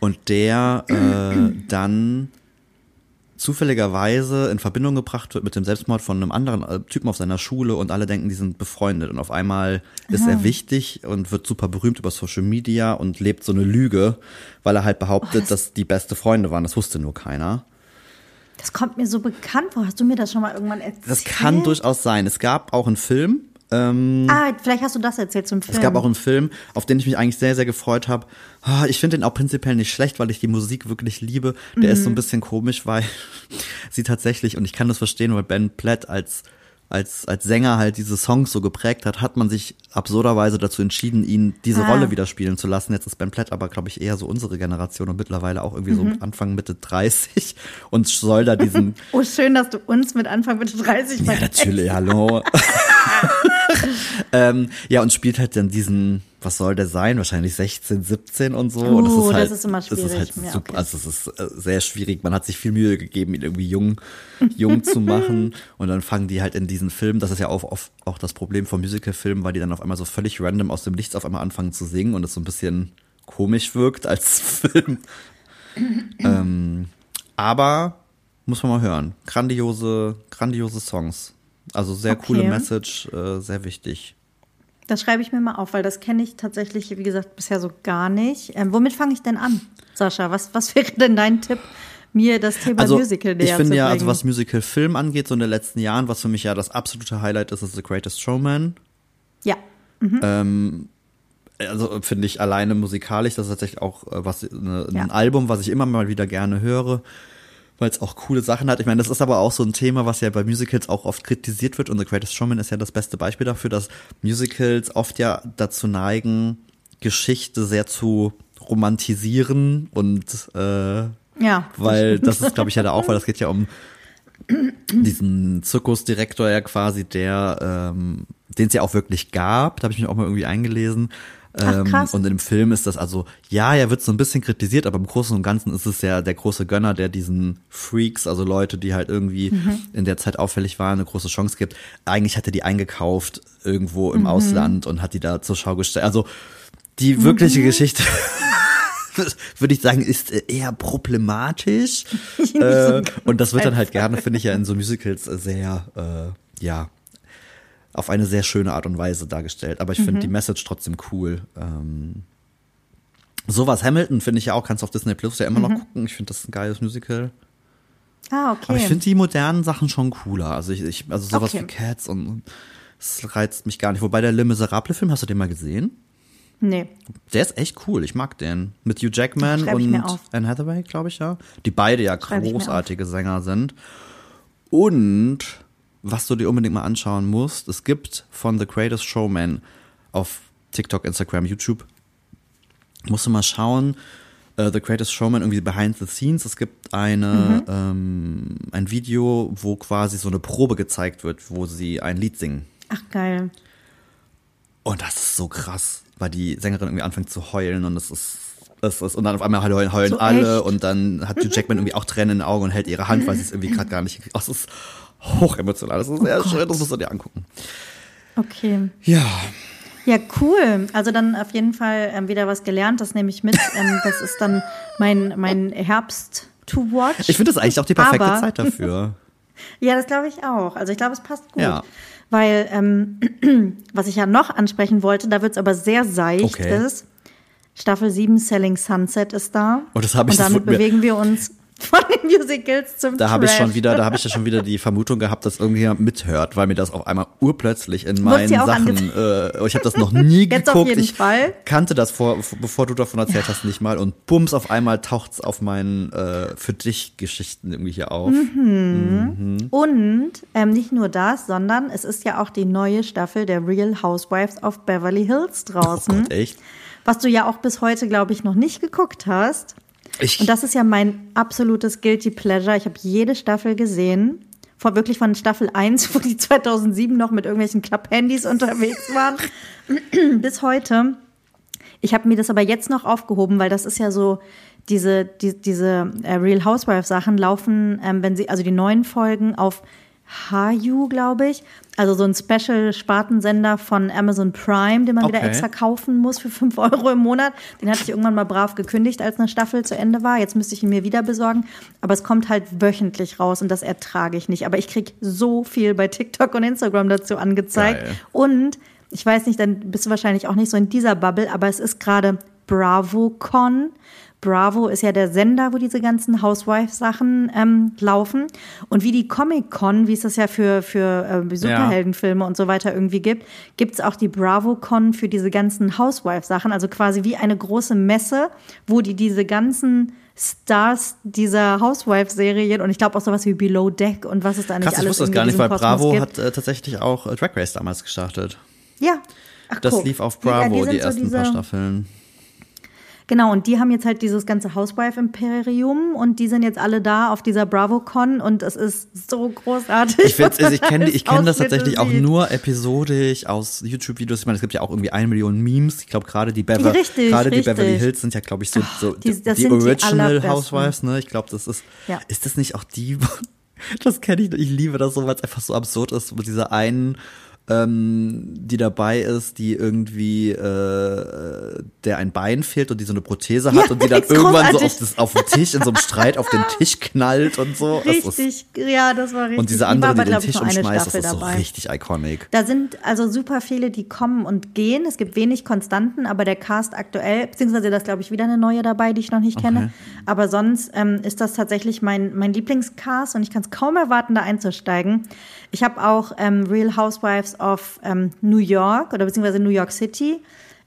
Und der äh, dann zufälligerweise in Verbindung gebracht wird mit dem Selbstmord von einem anderen äh, Typen auf seiner Schule und alle denken, die sind befreundet. Und auf einmal ist er wichtig und wird super berühmt über Social Media und lebt so eine Lüge, weil er halt behauptet, dass die beste Freunde waren. Das wusste nur keiner. Das kommt mir so bekannt vor. Hast du mir das schon mal irgendwann erzählt? Das kann durchaus sein. Es gab auch einen Film, ähm, Ah, vielleicht hast du das erzählt zum Film. Es gab auch einen Film, auf den ich mich eigentlich sehr, sehr gefreut habe. Ah, Ich finde den auch prinzipiell nicht schlecht, weil ich die Musik wirklich liebe. Der ist so Mhm. ein bisschen komisch, weil sie tatsächlich, und ich kann das verstehen, weil Ben Platt als, als, als Sänger halt diese Songs so geprägt hat, hat man sich absurderweise dazu entschieden, ihn diese Ah. Rolle wieder spielen zu lassen. Jetzt ist Ben Platt aber, glaube ich, eher so unsere Generation und mittlerweile auch irgendwie Mhm. so Anfang, Mitte 30 und soll da diesen oh, schön, dass du uns mit Anfang Mitte 30 ja, natürlich, hallo. ähm, ja, und spielt halt dann diesen, was soll der sein? Wahrscheinlich 16, 17 und so. und Uh, das halt, ist immer Das ist schwierig. halt Ja, super, okay. also es ist äh, sehr schwierig. Man hat sich viel Mühe gegeben, ihn irgendwie jung, jung zu machen. Und dann fangen die halt in diesen Film, das ist ja auch, oft auch das Problem von Musicalfilmen, weil die dann auf einmal so völlig random aus dem Nichts auf einmal anfangen zu singen und es so ein bisschen komisch wirkt als Film. ähm, aber muss man mal hören. Grandiose, grandiose Songs. Also sehr Okay. coole Message, äh, sehr wichtig. Das schreibe ich mir mal auf, weil das kenne ich tatsächlich, wie gesagt, bisher so gar nicht. Ähm, womit fange ich denn an, Sascha? Was, was wäre denn dein Tipp, mir das Thema Also Musical näher ich finde ja, also was Musical-Film angeht, so in den letzten Jahren, was für mich ja das absolute Highlight ist, ist The Greatest Showman. ja, Also finde ich alleine musikalisch, das ist tatsächlich auch äh, was eine, Ja. ein Album, was ich immer mal wieder gerne höre, weil es auch coole Sachen hat. Ich meine, das ist aber auch so ein Thema, was ja bei Musicals auch oft kritisiert wird und The Greatest Showman ist ja das beste Beispiel dafür, dass Musicals oft ja dazu neigen, Geschichte sehr zu romantisieren und äh, ja. weil das ist, glaube ich, ja da auch, weil das geht ja um diesen Zirkusdirektor ja quasi, der, ähm, den es ja auch wirklich gab, da habe ich mich auch mal irgendwie eingelesen. Ach, Ähm, krass. und in dem Film ist das also, ja, er wird so ein bisschen kritisiert, aber im Großen und Ganzen ist es ja der große Gönner, der diesen Freaks, also Leute, die halt irgendwie Mhm. in der Zeit auffällig waren, eine große Chance gibt. Eigentlich hat er die eingekauft irgendwo Mhm. im Ausland und hat die da zur Schau gestellt. Also die wirkliche Mhm. Geschichte würde ich sagen, ist eher problematisch. So äh, und das wird dann halt gerne, finde ich ja in so Musicals sehr, äh, ja, auf eine sehr schöne Art und Weise dargestellt. Aber ich Mhm. finde die Message trotzdem cool. Ähm, sowas Hamilton finde ich ja auch, kannst du auf Disney Plus ja immer Mhm. noch gucken. Ich finde das ein geiles Musical. Ah, okay. Aber ich finde die modernen Sachen schon cooler. Also ich, ich also sowas Okay. wie Cats und, das reizt mich gar nicht. Wobei der Le Miserable Film, hast du den mal gesehen? nee. Der ist echt cool, ich mag den. Mit Hugh Jackman und. Anne Hathaway, glaube ich, ja. Die beide ja Schreib großartige Sänger sind. Und was du dir unbedingt mal anschauen musst, es gibt von The Greatest Showman auf TikTok, Instagram, YouTube, musst du mal schauen, äh, The Greatest Showman irgendwie behind the scenes. Es gibt eine, ähm, ein Video, wo quasi so eine Probe gezeigt wird, wo sie ein Lied singen. Ach, geil. Und das ist so krass, weil die Sängerin irgendwie anfängt zu heulen und das ist, das ist und dann auf einmal heulen, heulen So alle echt? und dann hat Hugh Jackman irgendwie auch Tränen in den Augen und hält ihre Hand, weil sie es irgendwie gerade gar nicht. Oh, das ist hoch emotional. Das ist Oh sehr schön, das musst du dir angucken. Okay. Ja. Ja, cool. Also dann auf jeden Fall ähm, wieder was gelernt, das nehme ich mit. ähm, das ist dann mein, mein Herbst to watch. Ich finde das eigentlich auch die perfekte Aber- Zeit dafür. Ja, das glaube ich auch. Also ich glaube, es passt gut. Ja. Weil, ähm, was ich ja noch ansprechen wollte, da wird es aber sehr seicht Okay. ist. Staffel 7 Selling Sunset ist da. Oh, das hab ich- Und damit bewegen wir uns von den Musicals zum Da habe ich schon wieder, da habe ich ja schon wieder die Vermutung gehabt, dass irgendjemand mithört, weil mir das auf einmal urplötzlich in meinen Sachen, äh, ich habe das noch nie Jetzt auf geguckt. jeden ich Fall. kannte das vor, bevor du davon erzählt hast, nicht mal und bums auf einmal taucht's auf meinen äh, für dich Geschichten irgendwie hier auf. Mhm. Und ähm, nicht nur das, sondern es ist ja auch die neue Staffel der Real Housewives of Beverly Hills Oh draußen. Gott, echt? was du ja auch bis heute, glaube ich, noch nicht geguckt hast. Ich, Und das ist ja mein absolutes Guilty Pleasure. Ich habe jede Staffel gesehen. Vor wirklich von Staffel 1, wo die 2007 noch mit irgendwelchen Klapphandys unterwegs waren, bis heute. Ich habe mir das aber jetzt noch aufgehoben, weil das ist ja so diese, die, diese äh, Real Housewife Sachen laufen, ähm, wenn sie, also die neuen Folgen auf Hayu, glaube ich. Also so ein Special-Spartensender von Amazon Prime, den man wieder Okay. extra kaufen muss für 5 Euro im Monat. Den hatte ich irgendwann mal brav gekündigt, als eine Staffel zu Ende war. Jetzt müsste ich ihn mir wieder besorgen. Aber es kommt halt wöchentlich raus und das ertrage ich nicht. Aber ich kriege so viel bei TikTok und Instagram dazu angezeigt. Geil. Und ich weiß nicht, dann bist du wahrscheinlich auch nicht so in dieser Bubble, aber es ist gerade BravoCon. Bravo ist ja der Sender, wo diese ganzen Housewife-Sachen ähm, laufen. Und wie die Comic-Con, wie es das ja für, für äh, Superheldenfilme und so weiter irgendwie gibt, gibt es auch die BravoCon für diese ganzen Housewife-Sachen. Also quasi wie eine große Messe, wo die diese ganzen Stars dieser Housewife-Serien und ich glaube auch sowas wie Below Deck und was es da nicht Krass, ich alles wusste das gar nicht, weil Kosmos Bravo gibt. hat äh, tatsächlich auch äh, Drag Race damals gestartet. Ja. Ach, Das guck. lief auf Die- ja, Bravo, sind die, so ersten paar diese- Staffeln. Genau, und die haben jetzt halt dieses ganze Housewife-Imperium und die sind jetzt alle da auf dieser BravoCon und es ist so großartig. Ich, find's, also ich kenne ich kenn das tatsächlich auch nur episodisch aus YouTube-Videos. Ich meine, es gibt ja auch irgendwie eine Million Memes. Ich glaube, gerade die, Bever Richtig, gerade die. Beverly Hills sind ja, glaube ich, so, so die- die, die Original allerbesten. Housewives. Ne? Ich glaube, das ist. Ja. Ist das nicht auch die? Das kenne ich. Ich liebe das so, weil es einfach so absurd ist. Mit dieser einen ähm, die dabei ist, die irgendwie äh, der ein Bein fehlt und die so eine Prothese hat Ja, und die dann irgendwann so großartig. auf, das, auf den Tisch in so einem Streit auf den Tisch knallt und so. Das ist, Richtig, ja, das war richtig. und diese Die war andere, aber, die den Tisch umschmeißt, das ist so dabei. richtig iconic. Da sind also super viele, die kommen und gehen. Es gibt wenig Konstanten, aber der Cast aktuell, beziehungsweise da ist, glaube ich, wieder eine neue dabei, die ich noch nicht kenne. Aber sonst ähm, ist das tatsächlich mein, mein Lieblingscast und ich kann es kaum erwarten, da einzusteigen. Ich habe auch ähm, Real Housewives of ähm, New York oder beziehungsweise New York City.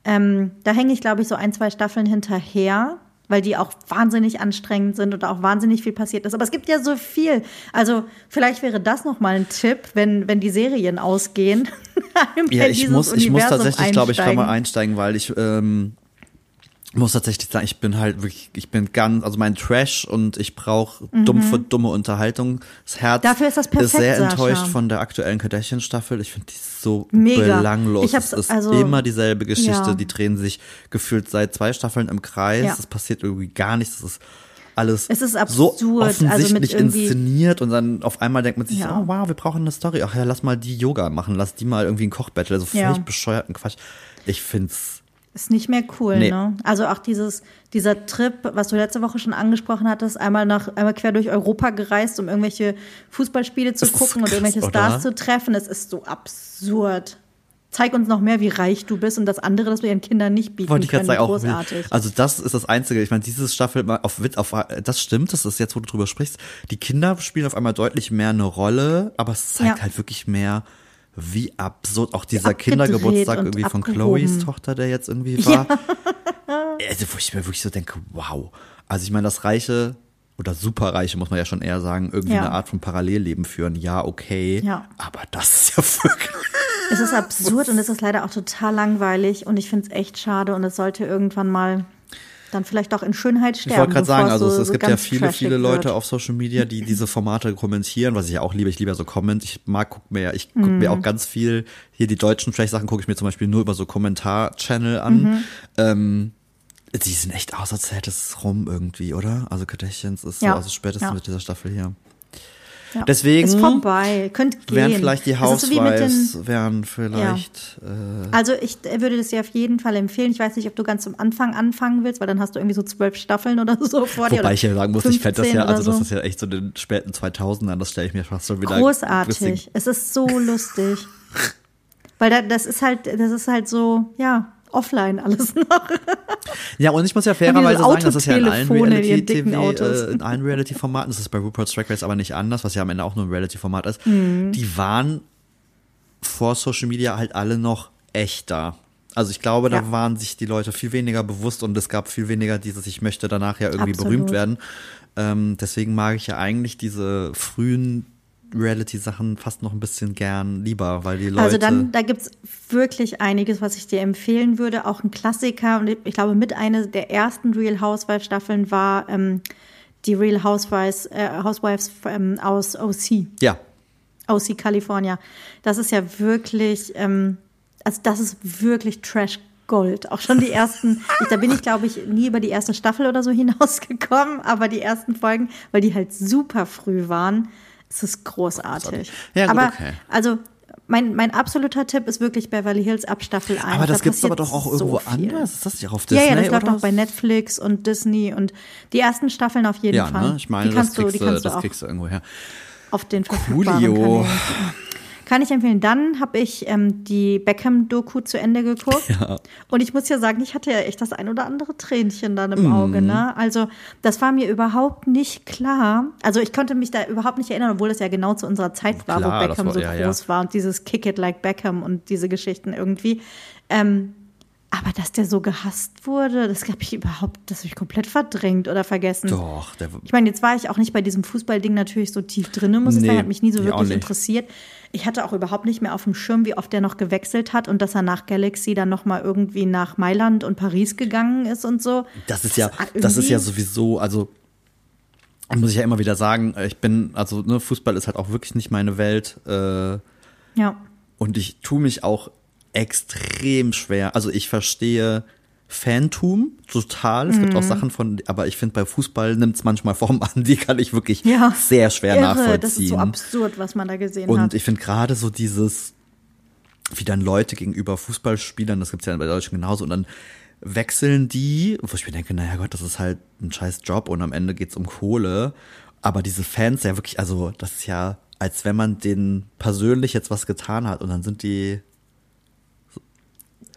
Ähm, da hänge ich, glaube ich, so ein, zwei Staffeln hinterher. Weil die auch wahnsinnig anstrengend sind und auch wahnsinnig viel passiert ist. Aber es gibt ja so viel. Also vielleicht wäre das noch mal ein Tipp, wenn, wenn die Serien ausgehen. Ja, ich muss, ich muss tatsächlich, glaube ich, kann mal einsteigen. einsteigen, weil ich ähm, muss tatsächlich sagen, ich bin halt wirklich, ich bin ganz, also mein Trash und ich brauche dumpfe, dumme Unterhaltung. Das Herz Mhm. Dafür ist das perfekt, ist sehr Sascha. enttäuscht von der aktuellen Kardashian-Staffel. Ich finde die so Mega. belanglos. Ich hab's- es ist also- immer dieselbe Geschichte. Ja. Die drehen sich gefühlt seit zwei Staffeln im Kreis. Ja. Es passiert irgendwie gar nichts. Es ist alles Es ist so absurd, also mit offensichtlich irgendwie- inszeniert und dann auf einmal denkt man sich, Ja. oh wow, wir brauchen eine Story. Ach ja, lass mal die Yoga machen, lass die mal irgendwie ein Kochbattle, so Ja. völlig bescheuerten Quatsch. Ich find's Ist nicht mehr cool, Nee. ne? Also auch dieses, dieser Trip, was du letzte Woche schon angesprochen hattest, einmal nach, einmal quer durch Europa gereist, um irgendwelche Fußballspiele zu Das gucken und krass, irgendwelche oder? Stars zu treffen. Es ist so absurd. Zeig uns noch mehr, wie reich du bist und das andere, das wir ihren Kindern nicht bieten wollte ich können. sagen, auch Großartig. also das ist das einzige. Ich meine, dieses Staffel auf Witz auf das stimmt, das ist jetzt, wo du drüber sprichst. Die Kinder spielen auf einmal deutlich mehr eine Rolle, aber es zeigt Ja. halt wirklich mehr wie absurd auch dieser Kindergeburtstag irgendwie von abgehoben. Chloes Tochter, der jetzt irgendwie war. Also, wo ich mir wirklich so denke, wow. Also ich meine, das Reiche oder Superreiche, muss man ja schon eher sagen, irgendwie Ja. eine Art von Parallelleben führen. Ja, okay. Ja. Aber das ist ja wirklich. Es ist absurd und es ist leider auch total langweilig und ich finde es echt schade und es sollte irgendwann mal dann vielleicht auch in Schönheit sterben. Ich wollte gerade sagen, also so, es, so gibt ja viele, viele Leute wird. auf Social Media, die diese Formate kommentieren, was ich ja auch liebe. Ich liebe ja so Comment. Ich mag, guck mir ja, ich guck Mhm. mir auch ganz viel, hier die deutschen Trash-Sachen gucke ich mir zum Beispiel nur über so Kommentar-Channel an. Mhm. Ähm, die sind echt das ist rum irgendwie, oder? Also Kardashians ist Ja, so, also spätestens ja. mit dieser Staffel hier. Ja. Deswegen Ist vorbei, könnt gehen. wären vielleicht die Es ist so wie mit den- Housewives, wären vielleicht, äh, Also ich würde das dir auf jeden Fall empfehlen. Ich weiß nicht, ob du ganz am Anfang anfangen willst, weil dann hast du irgendwie so zwölf Staffeln oder so vor dir. Wobei ich ja sagen muss, ich fände das 15 ja, also oder das so. ist ja echt so den späten 2000ern, das stelle ich mir fast schon wieder großartig. Es ist so lustig. Weil da, das ist halt, das ist halt so, ja, offline alles noch. Ja, und ich muss ja fairerweise sagen, das ist ja in allen Reality-TV, äh, in allen Reality-Formaten, das ist bei RuPaul's Drag Race aber nicht anders, was ja am Ende auch nur ein Reality-Format ist, Mhm. die waren vor Social Media halt alle noch echter. Also ich glaube, da Ja. waren sich die Leute viel weniger bewusst und es gab viel weniger dieses, ich möchte danach ja irgendwie Absolut. berühmt werden. Ähm, deswegen mag ich ja eigentlich diese frühen Reality-Sachen fast noch ein bisschen gern lieber, weil die Leute. Also dann, da gibt's wirklich einiges, was ich dir empfehlen würde. Auch ein Klassiker und ich glaube, mit einer der ersten Real Housewives Staffeln war ähm, die Real Housewives, äh, Housewives ähm, aus OC. ja, OC California. Das ist ja wirklich, ähm, also das ist wirklich Trash Gold. Auch schon die ersten, ich, da bin ich, glaube ich, nie über die erste Staffel oder so hinausgekommen, aber die ersten Folgen, weil die halt super früh waren, es ist großartig. Ja, gut, aber okay. also mein, mein absoluter Tipp ist wirklich Beverly Hills ab Staffel 1. Aber das Da gibt's aber passiert doch auch so irgendwo viel. anders. Ist das nicht auf Ja, Disney? ja, das läuft auch bei Netflix und Disney und die ersten Staffeln auf jeden Ja, Fall. ne? Ich meine, die das kannst du, kriegst, die du, kannst du das auch kriegst du irgendwo her. auf den Coolio. Kanälen. Kann ich empfehlen. Dann habe ich ähm, die Beckham-Doku zu Ende geguckt. Ja. Und ich muss ja sagen, ich hatte ja echt das ein oder andere Tränchen dann im Auge. Ne? Also das war mir überhaupt nicht klar. Also ich konnte mich da überhaupt nicht erinnern, obwohl das ja genau zu unserer Zeit war, Klar, wo Beckham war- so ja, ja. groß war und dieses Kick it like Beckham und diese Geschichten irgendwie. Ähm, aber dass der so gehasst wurde, das habe ich überhaupt, das habe ich komplett verdrängt oder vergessen. Doch, der, Ich meine, jetzt war ich auch nicht bei diesem Fußballding natürlich so tief drin, muss ich Nee, sagen, hat mich nie so ich wirklich interessiert. Ich hatte auch überhaupt nicht mehr auf dem Schirm, wie oft der noch gewechselt hat und dass er nach Galaxy dann noch mal irgendwie nach Mailand und Paris gegangen ist und so. Das ist ja, irgendwie- das ist ja sowieso, also muss ich ja immer wieder sagen, ich bin, also ne, Fußball ist halt auch wirklich nicht meine Welt äh, Ja, und ich tue mich auch extrem schwer. Also ich verstehe Fantum total. Es Mhm. gibt auch Sachen von, aber ich finde bei Fußball nimmt es manchmal Formen an, die kann ich wirklich ja. sehr schwer Irre, nachvollziehen. Das ist so absurd, was man da gesehen Und hat. ich finde gerade so dieses, wie dann Leute gegenüber Fußballspielern, das gibt's ja bei Deutschen genauso, und dann wechseln die, wo ich mir denke, naja Gott, das ist halt ein scheiß Job und am Ende geht's um Kohle. Aber diese Fans ja wirklich, also das ist ja, als wenn man denen persönlich jetzt was getan hat und dann sind die,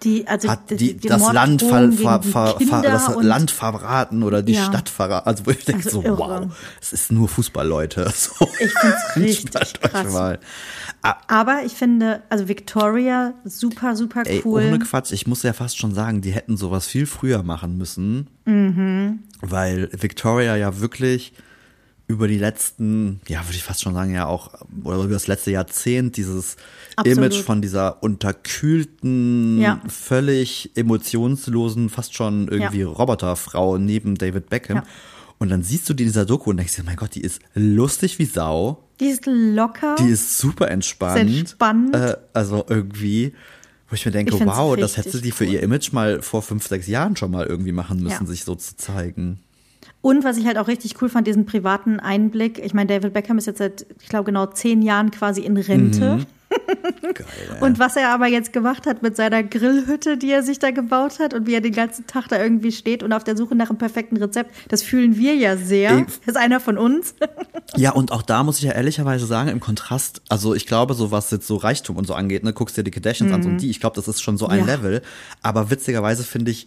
die, also hat die, die, das Land ver, ver, ver, das Land verraten oder die Ja. Stadt verraten. Also wo ich denke Also so, irre. wow, es ist nur Fußball, Leute. So. Ich find's richtig Entspannt euch krass. mal. Aber ich finde, also Victoria, super, super Ey, cool. ohne Quatsch, ich muss ja fast schon sagen, die hätten sowas viel früher machen müssen. Mhm. Weil Victoria ja wirklich über die letzten, ja, würde ich fast schon sagen, ja auch, oder über das letzte Jahrzehnt dieses Absolut. Image von dieser unterkühlten, Ja. völlig emotionslosen, fast schon irgendwie Ja. Roboterfrau neben David Beckham. Ja. Und dann siehst du die in dieser Doku und denkst dir, mein Gott, die ist lustig wie Sau. Die ist locker. Die ist super entspannt. Entspannt. Äh, also irgendwie, wo ich mir denke, Ich wow, das hätte sie für cool. ihr Image mal vor fünf, sechs Jahren schon mal irgendwie machen müssen, sich so zu zeigen. Und was ich halt auch richtig cool fand, diesen privaten Einblick. Ich meine, David Beckham ist jetzt seit, ich glaube, genau zehn Jahren quasi in Rente. Mhm. Geil. Und was er aber jetzt gemacht hat mit seiner Grillhütte, die er sich da gebaut hat und wie er den ganzen Tag da irgendwie steht und auf der Suche nach einem perfekten Rezept, das fühlen wir ja sehr. Ey. Das ist einer von uns. Ja, und auch da muss ich ja ehrlicherweise sagen, im Kontrast, also ich glaube, so was jetzt so Reichtum und so angeht, ne, guckst dir die Kardashians an so und die, ich glaube, das ist schon so ein Mhm. Ja. Level. Aber witzigerweise finde ich,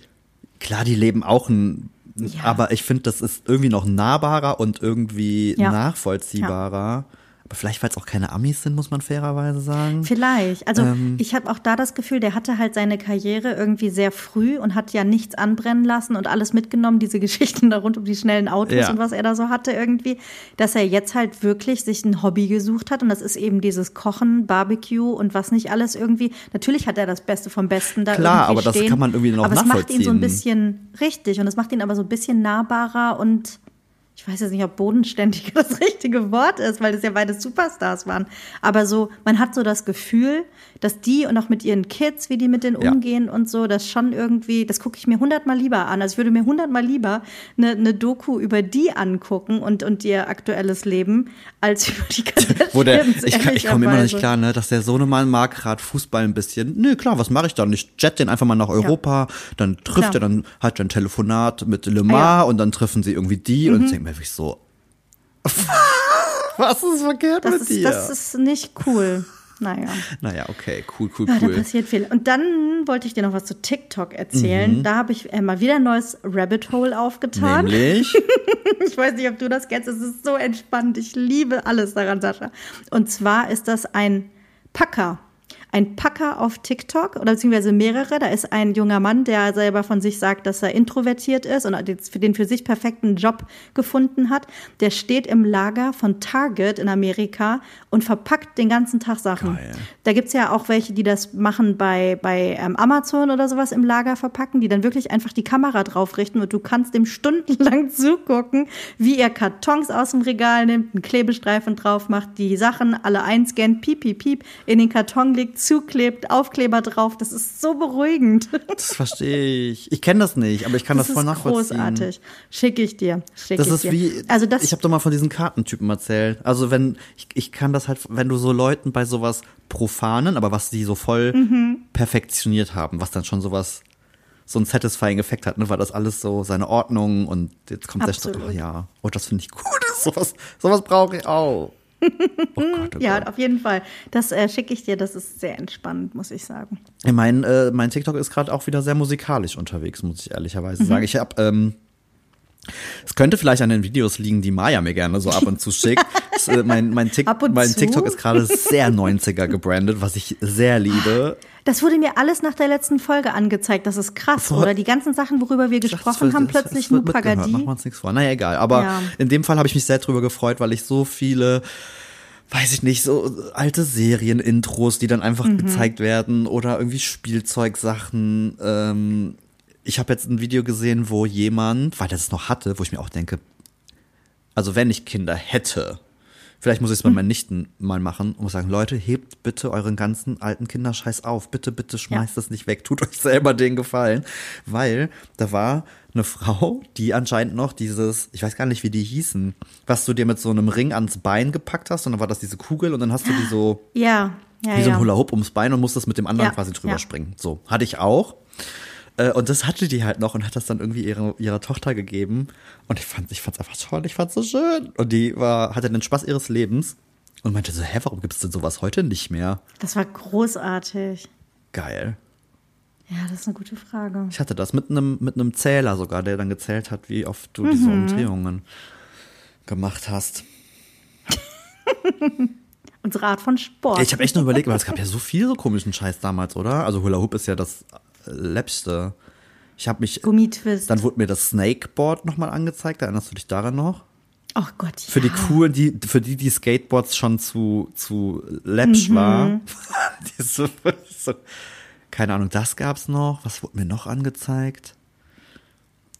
klar, die leben auch ein, Ja. aber ich finde, das ist irgendwie noch nahbarer und irgendwie Ja. nachvollziehbarer. Aber vielleicht, weil es auch keine Amis sind, muss man fairerweise sagen. Vielleicht. Also Ähm. ich habe auch da das Gefühl, der hatte halt seine Karriere irgendwie sehr früh und hat ja nichts anbrennen lassen und alles mitgenommen, diese Geschichten da rund um die schnellen Autos Ja. und was er da so hatte irgendwie, dass er jetzt halt wirklich sich ein Hobby gesucht hat und das ist eben dieses Kochen, Barbecue und was nicht alles irgendwie. Natürlich hat er das Beste vom Besten da Klar, aber das stehen, kann man irgendwie noch Aber es macht ihn so ein nachvollziehen. bisschen richtig und es macht ihn aber so ein bisschen nahbarer und ich weiß jetzt nicht, ob bodenständig das richtige Wort ist, weil das ja beide Superstars waren. Aber so, man hat so das Gefühl, dass die und auch mit ihren Kids, wie die mit denen Ja. umgehen und so, das schon irgendwie, das gucke ich mir hundertmal lieber an. Also ich würde mir hundertmal lieber eine, eine Doku über die angucken und, und ihr aktuelles Leben, als über die. Wo der, ich, kann- ich komme immer noch nicht klar, ne, dass der Sohnemann mag gerade Fußball ein bisschen. Nö, klar, was mache ich dann? Ich jet den einfach mal nach Europa, dann trifft Klar. er, dann hat er ein Telefonat mit Le Mans Ah, ja. und dann treffen sie irgendwie die und ich denke mir wirklich so, was ist verkehrt Das mit ist, dir? das ist nicht cool. Naja. naja, okay, cool, cool, Ja, da cool. passiert viel. Und dann wollte ich dir noch was zu TikTok erzählen. Mhm. Da habe ich äh, mal wieder ein neues Rabbit Hole aufgetan. Nämlich, Ich weiß nicht, ob du das kennst. Es ist so entspannt. Ich liebe alles daran, Sascha. Und zwar ist das ein Packer. Ein Packer auf TikTok oder beziehungsweise mehrere. Da ist ein junger Mann, der selber von sich sagt, dass er introvertiert ist und den für sich perfekten Job gefunden hat. Der steht im Lager von Target in Amerika und verpackt den ganzen Tag Sachen. Geil. Da gibt's ja auch welche, die das machen bei, bei ähm, Amazon oder sowas im Lager verpacken, die dann wirklich einfach die Kamera drauf richten und du kannst dem stundenlang zugucken, wie er Kartons aus dem Regal nimmt, einen Klebestreifen drauf macht, die Sachen alle einscannt, piep, piep, piep, in den Karton legt, zuklebt, Aufkleber drauf. Das ist so beruhigend. Das verstehe ich. Ich kenne das nicht, aber ich kann das, Das voll ist nachvollziehen. großartig. Schicke ich dir. Schick Das ich ist dir. wie, Also das, ich habe doch mal von diesen Kartentypen erzählt. Also wenn, ich, ich kann das halt, wenn du so Leuten bei sowas Profanen, aber was die so voll Mhm. perfektioniert haben, was dann schon sowas, so einen satisfying Effekt hat, ne, weil das alles so seine Ordnung und jetzt kommt der St- Absolut. oh ja, oh, das finde ich gut, sowas, sowas brauche ich auch. Oh Gott, oh ja, Gott. auf jeden Fall. Das äh, schicke ich dir. Das ist sehr entspannend, muss ich sagen. Mein, äh, mein TikTok ist gerade auch wieder sehr musikalisch unterwegs, muss ich Mhm. ehrlicherweise sagen. Ich habe, ähm, es könnte vielleicht an den Videos liegen, die Maya mir gerne so ab und zu schickt. Äh, mein, mein, und mein? TikTok ist gerade sehr 90er gebrandet, was ich sehr liebe. Das wurde mir alles nach der letzten Folge angezeigt. Das ist krass, Voll. oder? Die ganzen Sachen, worüber wir Das gesprochen wird- haben, das- plötzlich das nur Pagadi. Machen wir uns nichts vor. Naja, egal. Aber Ja. in dem Fall habe ich mich sehr drüber gefreut, weil ich so viele, weiß ich nicht, so alte Serien-Intros, die dann einfach Mhm. gezeigt werden oder irgendwie Spielzeugsachen. Ähm, ich habe jetzt ein Video gesehen, wo jemand, weil er es noch hatte, wo ich mir auch denke, also wenn ich Kinder hätte, vielleicht muss ich es bei Mhm. meinen Nichten mal machen und muss sagen, Leute, hebt bitte euren ganzen alten Kinderscheiß auf. Bitte, bitte schmeißt das nicht weg. Tut euch selber den Gefallen. Weil da war eine Frau, die anscheinend noch dieses, ich weiß gar nicht, wie die hießen, was du dir mit so einem Ring ans Bein gepackt hast und dann war das diese Kugel und dann hast du die so Ja, ja, wie so ein ja. Hula Hoop ums Bein und musstest mit dem anderen Ja, quasi drüber ja. springen. So, hatte ich auch. Äh, Und das hatte die halt noch und hat das dann irgendwie ihre, ihrer Tochter gegeben. Und ich fand, ich fand's einfach toll, ich fand's so schön. Und die war, hatte den Spaß ihres Lebens und meinte so, hä, warum gibt's denn sowas heute nicht mehr? Das war großartig. Geil. Ja, das ist eine gute Frage. Ich hatte das mit einem, mit einem Zähler sogar, der dann gezählt hat, wie oft du diese Mhm. Umdrehungen gemacht hast. Unsere Art von Sport. Ich habe echt nur überlegt, weil es gab ja so viel so komischen Scheiß damals, oder? Also Hula Hoop ist ja das läppste. Ich habe mich Gummitwist. Dann wurde mir das Snakeboard nochmal angezeigt. Erinnerst du dich daran noch? oh Gott, ja. Für die coolen, die, für die, die Skateboards schon zu, zu läppsch Mhm. war. so, so, keine Ahnung, das gab's noch. Was wurde mir noch angezeigt?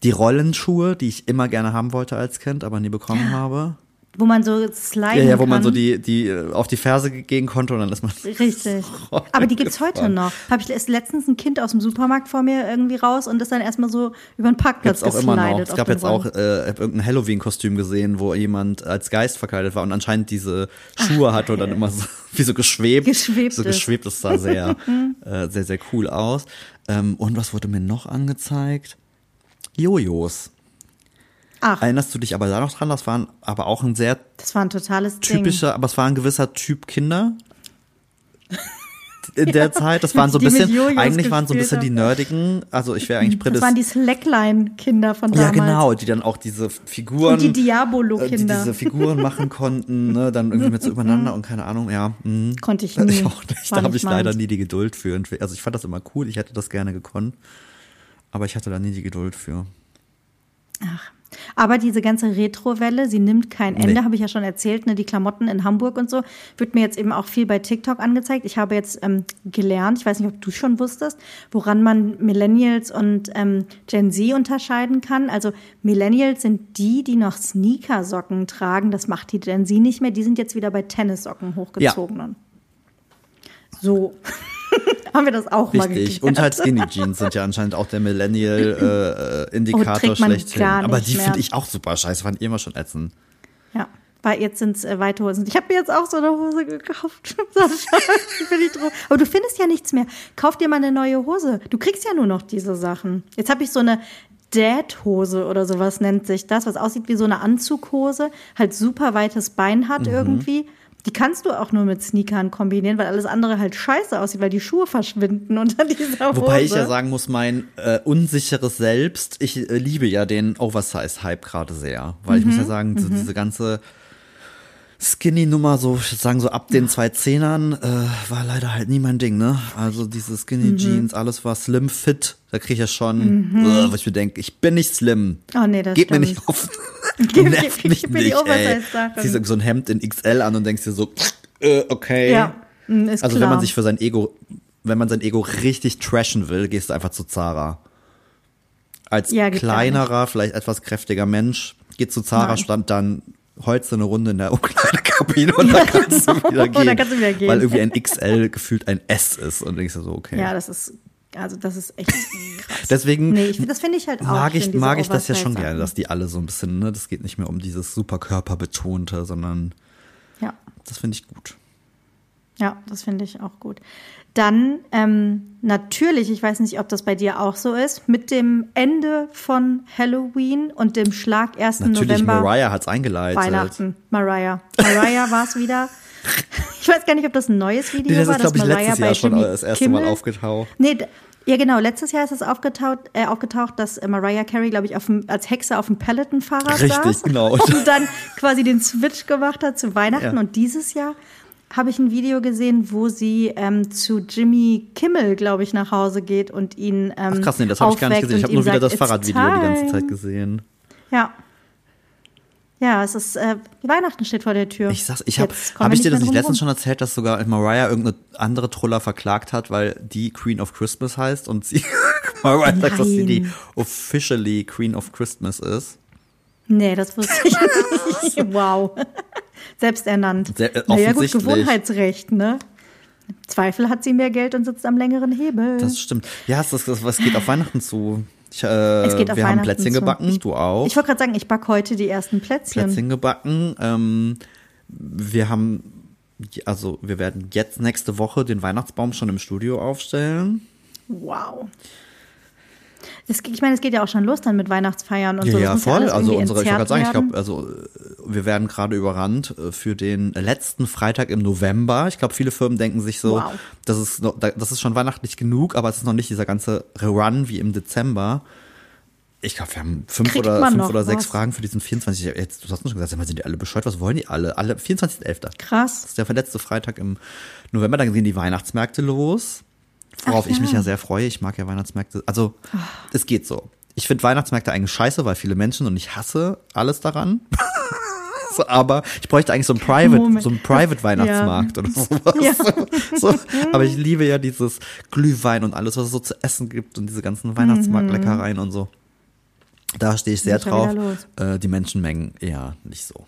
Die Rollenschuhe, die ich immer gerne haben wollte als Kind, aber nie bekommen habe. Wo man so sliden Ja, ja, wo kann. man so die, die äh, auf die Ferse gehen konnte und dann ist man. Richtig. Aber die gibt's heute noch. Habe ich erst letztens ein Kind aus dem Supermarkt vor mir irgendwie raus und ist dann erstmal so über den Parkplatz Gibt's auch immer noch. Es gab jetzt auch äh, hab irgendein Halloween-Kostüm gesehen, wo jemand als Geist verkleidet war und anscheinend diese Schuhe hatte und dann immer so wie so geschwebt. Geschwebt So ist. geschwebt, das sah sehr, äh, sehr, sehr cool aus. Ähm, und was wurde mir noch angezeigt? Jojos. Ach, Erinnerst du dich aber da noch dran? Das waren aber auch ein sehr das war ein totales Ding. typischer, aber es war ein gewisser Typ Kinder. In der Zeit, das waren so ein bisschen, eigentlich waren so ein bisschen die nerdigen, also ich wäre eigentlich Das waren die Slackline-Kinder von damals. ja, genau, die dann auch diese Figuren. Und die äh, die Diabolo-Kinder. diese Figuren machen konnten, ne, dann irgendwie mit so übereinander und keine Ahnung, ja. Mhm. Konnte ich nie. Ich auch nicht. War Da habe ich leider nie die Geduld für. Also ich fand das immer cool, ich hätte das gerne gekonnt. Aber ich hatte da nie die Geduld für. Aber diese ganze Retro-Welle, sie nimmt kein Ende, Nee. habe ich ja schon erzählt, ne? Die Klamotten in Hamburg und so, wird mir jetzt eben auch viel bei TikTok angezeigt. Ich habe jetzt ähm, gelernt, ich weiß nicht, ob du schon wusstest, woran man Millennials und ähm, Gen Z unterscheiden kann. Also Millennials sind die, die noch Sneakersocken tragen. Das macht die Gen Z nicht mehr. Die sind jetzt wieder bei Tennissocken hochgezogenen. So. haben wir das auch mal Richtig. geklärt. Und halt Skinny Jeans sind ja anscheinend auch der Millennial-Indikator Oh, trägt man schlechthin. Aber die finde ich auch super scheiße, fand ich immer schon ätzend. Ja, weil jetzt sind es äh, weite Hosen. Ich habe mir jetzt auch so eine Hose gekauft. Aber du findest ja nichts mehr. Kauf dir mal eine neue Hose. Du kriegst ja nur noch diese Sachen. Jetzt habe ich so eine Dad-Hose oder sowas nennt sich das, was aussieht wie so eine Anzughose, halt super weites Bein hat Mhm. irgendwie. Die kannst du auch nur mit Sneakern kombinieren, weil alles andere halt scheiße aussieht, weil die Schuhe verschwinden unter dieser Hose. Wobei ich ja sagen muss, mein äh, unsicheres Selbst, ich äh, liebe ja den Oversize-Hype gerade sehr. Weil ich muss Mhm. ja sagen, so diese ganze Skinny-Nummer, so ich sagen so ab den zwei Zehnern, äh, war leider halt nie mein Ding, ne? Also diese Mhm. Skinny-Jeans, alles war slim fit, da kriege ich ja schon, äh, wo ich mir denke, ich bin nicht slim. Oh nee, das Geht mir stimmt. nicht auf. Gib- Nerv gib- mich gib mir nicht. Ziehst du so ein Hemd in XL an und denkst dir so, äh, okay. Ja, mm, ist Also klar. wenn man sich für sein Ego, wenn man sein Ego richtig trashen will, gehst du einfach zu Zara. Als Ja, kleinerer, vielleicht etwas kräftiger Mensch, geht zu Zara, Nein. stand dann heute eine Runde in der Umkleidekabine und dann kannst du wieder Und dann gehen. kannst du wieder gehen. Weil irgendwie ein XL gefühlt ein S ist und denkst du so, okay. Ja, das ist, also das ist echt krass. Deswegen Nee, ich, das finde ich halt auch. mag ich, mag ich das ja schon gerne, dass die alle so ein bisschen, ne, das geht nicht mehr um dieses super körperbetonte, sondern Ja, das finde ich gut. ja, das finde ich auch gut. Dann ähm, natürlich, ich weiß nicht, ob das bei dir auch so ist, mit dem Ende von Halloween und dem Schlag 1. Natürlich, November Mariah hat's eingeleitet. Weihnachten. Mariah. Mariah war es wieder. Ich weiß gar nicht, ob das ein neues Video Nee, das war. ist, glaube ich, Mariah letztes Jahr schon Jimmy das erste Kimmel. Mal aufgetaucht. Nee, ja genau, letztes Jahr ist es aufgetaucht, äh, aufgetaucht dass äh, Mariah Carey, glaube ich, dem, als Hexe auf dem Peloton-Fahrrad Richtig, saß genau. und dann quasi den Switch gemacht hat zu Weihnachten. Ja. Und dieses Jahr habe ich ein Video gesehen, wo sie ähm, zu Jimmy Kimmel, glaube ich, nach Hause geht und ihn ähm, Ach krass, nee, das habe ich gar nicht gesehen. Ich habe nur wieder sagt, das "It's Fahrradvideo die ganze time." Zeit gesehen. Ja. Ja, es ist, äh, Weihnachten steht vor der Tür. Ich sag's, ich habe Jetzt kommen hab wir ich dir das nicht letztens schon erzählt, dass sogar Mariah irgendeine andere Troller verklagt hat, weil die Queen of Christmas heißt und sie Mariah sagt, dass sie die officially Queen of Christmas ist. Nee, das wusste ich nicht. Wow. Selbsternannt. Sehr- äh, naja, gut. Gewohnheitsrecht, ne? Im Zweifel hat sie mehr Geld und sitzt am längeren Hebel. Das stimmt. Ja, es, ist, es geht auf Weihnachten zu. Ich, äh, Es geht auf wir haben Plätzchen zu. gebacken, du auch. ich wollte gerade sagen, ich backe heute die ersten Plätzchen. Plätzchen gebacken. Ähm, wir haben, also wir werden jetzt nächste Woche den Weihnachtsbaum schon im Studio aufstellen. Wow. Das, ich meine, es geht ja auch schon los dann mit Weihnachtsfeiern und Ja, so. Das ja, voll. alles also unsere, ich wollte gerade sagen, ich glaube, also äh, wir werden gerade überrannt äh, für den letzten Freitag im November. Ich glaube, viele Firmen denken sich so, Wow. das ist noch, das ist schon weihnachtlich genug, aber es ist noch nicht dieser ganze Run wie im Dezember. Ich glaube, wir haben fünf Kriegt oder fünf oder sechs was? Fragen für diesen 24. Jetzt, du hast schon gesagt, sind die alle bescheuert? Was wollen die alle? Alle 24.11. Das Krass. ist der letzte Freitag im November. Dann gehen die Weihnachtsmärkte los. Worauf Ach ich mich ja. ja sehr freue. Ich mag ja Weihnachtsmärkte. Also, es geht so. Ich finde Weihnachtsmärkte eigentlich scheiße, weil viele Menschen und ich hasse alles daran. so, aber ich bräuchte eigentlich so einen Private, Moment. so einen Private Weihnachtsmarkt oder sowas. Ja. So, aber ich liebe ja dieses Glühwein und alles, was es so zu essen gibt und diese ganzen Weihnachtsmarktleckereien und so. Da stehe ich sehr ja drauf. Äh, die Menschenmengen eher nicht so.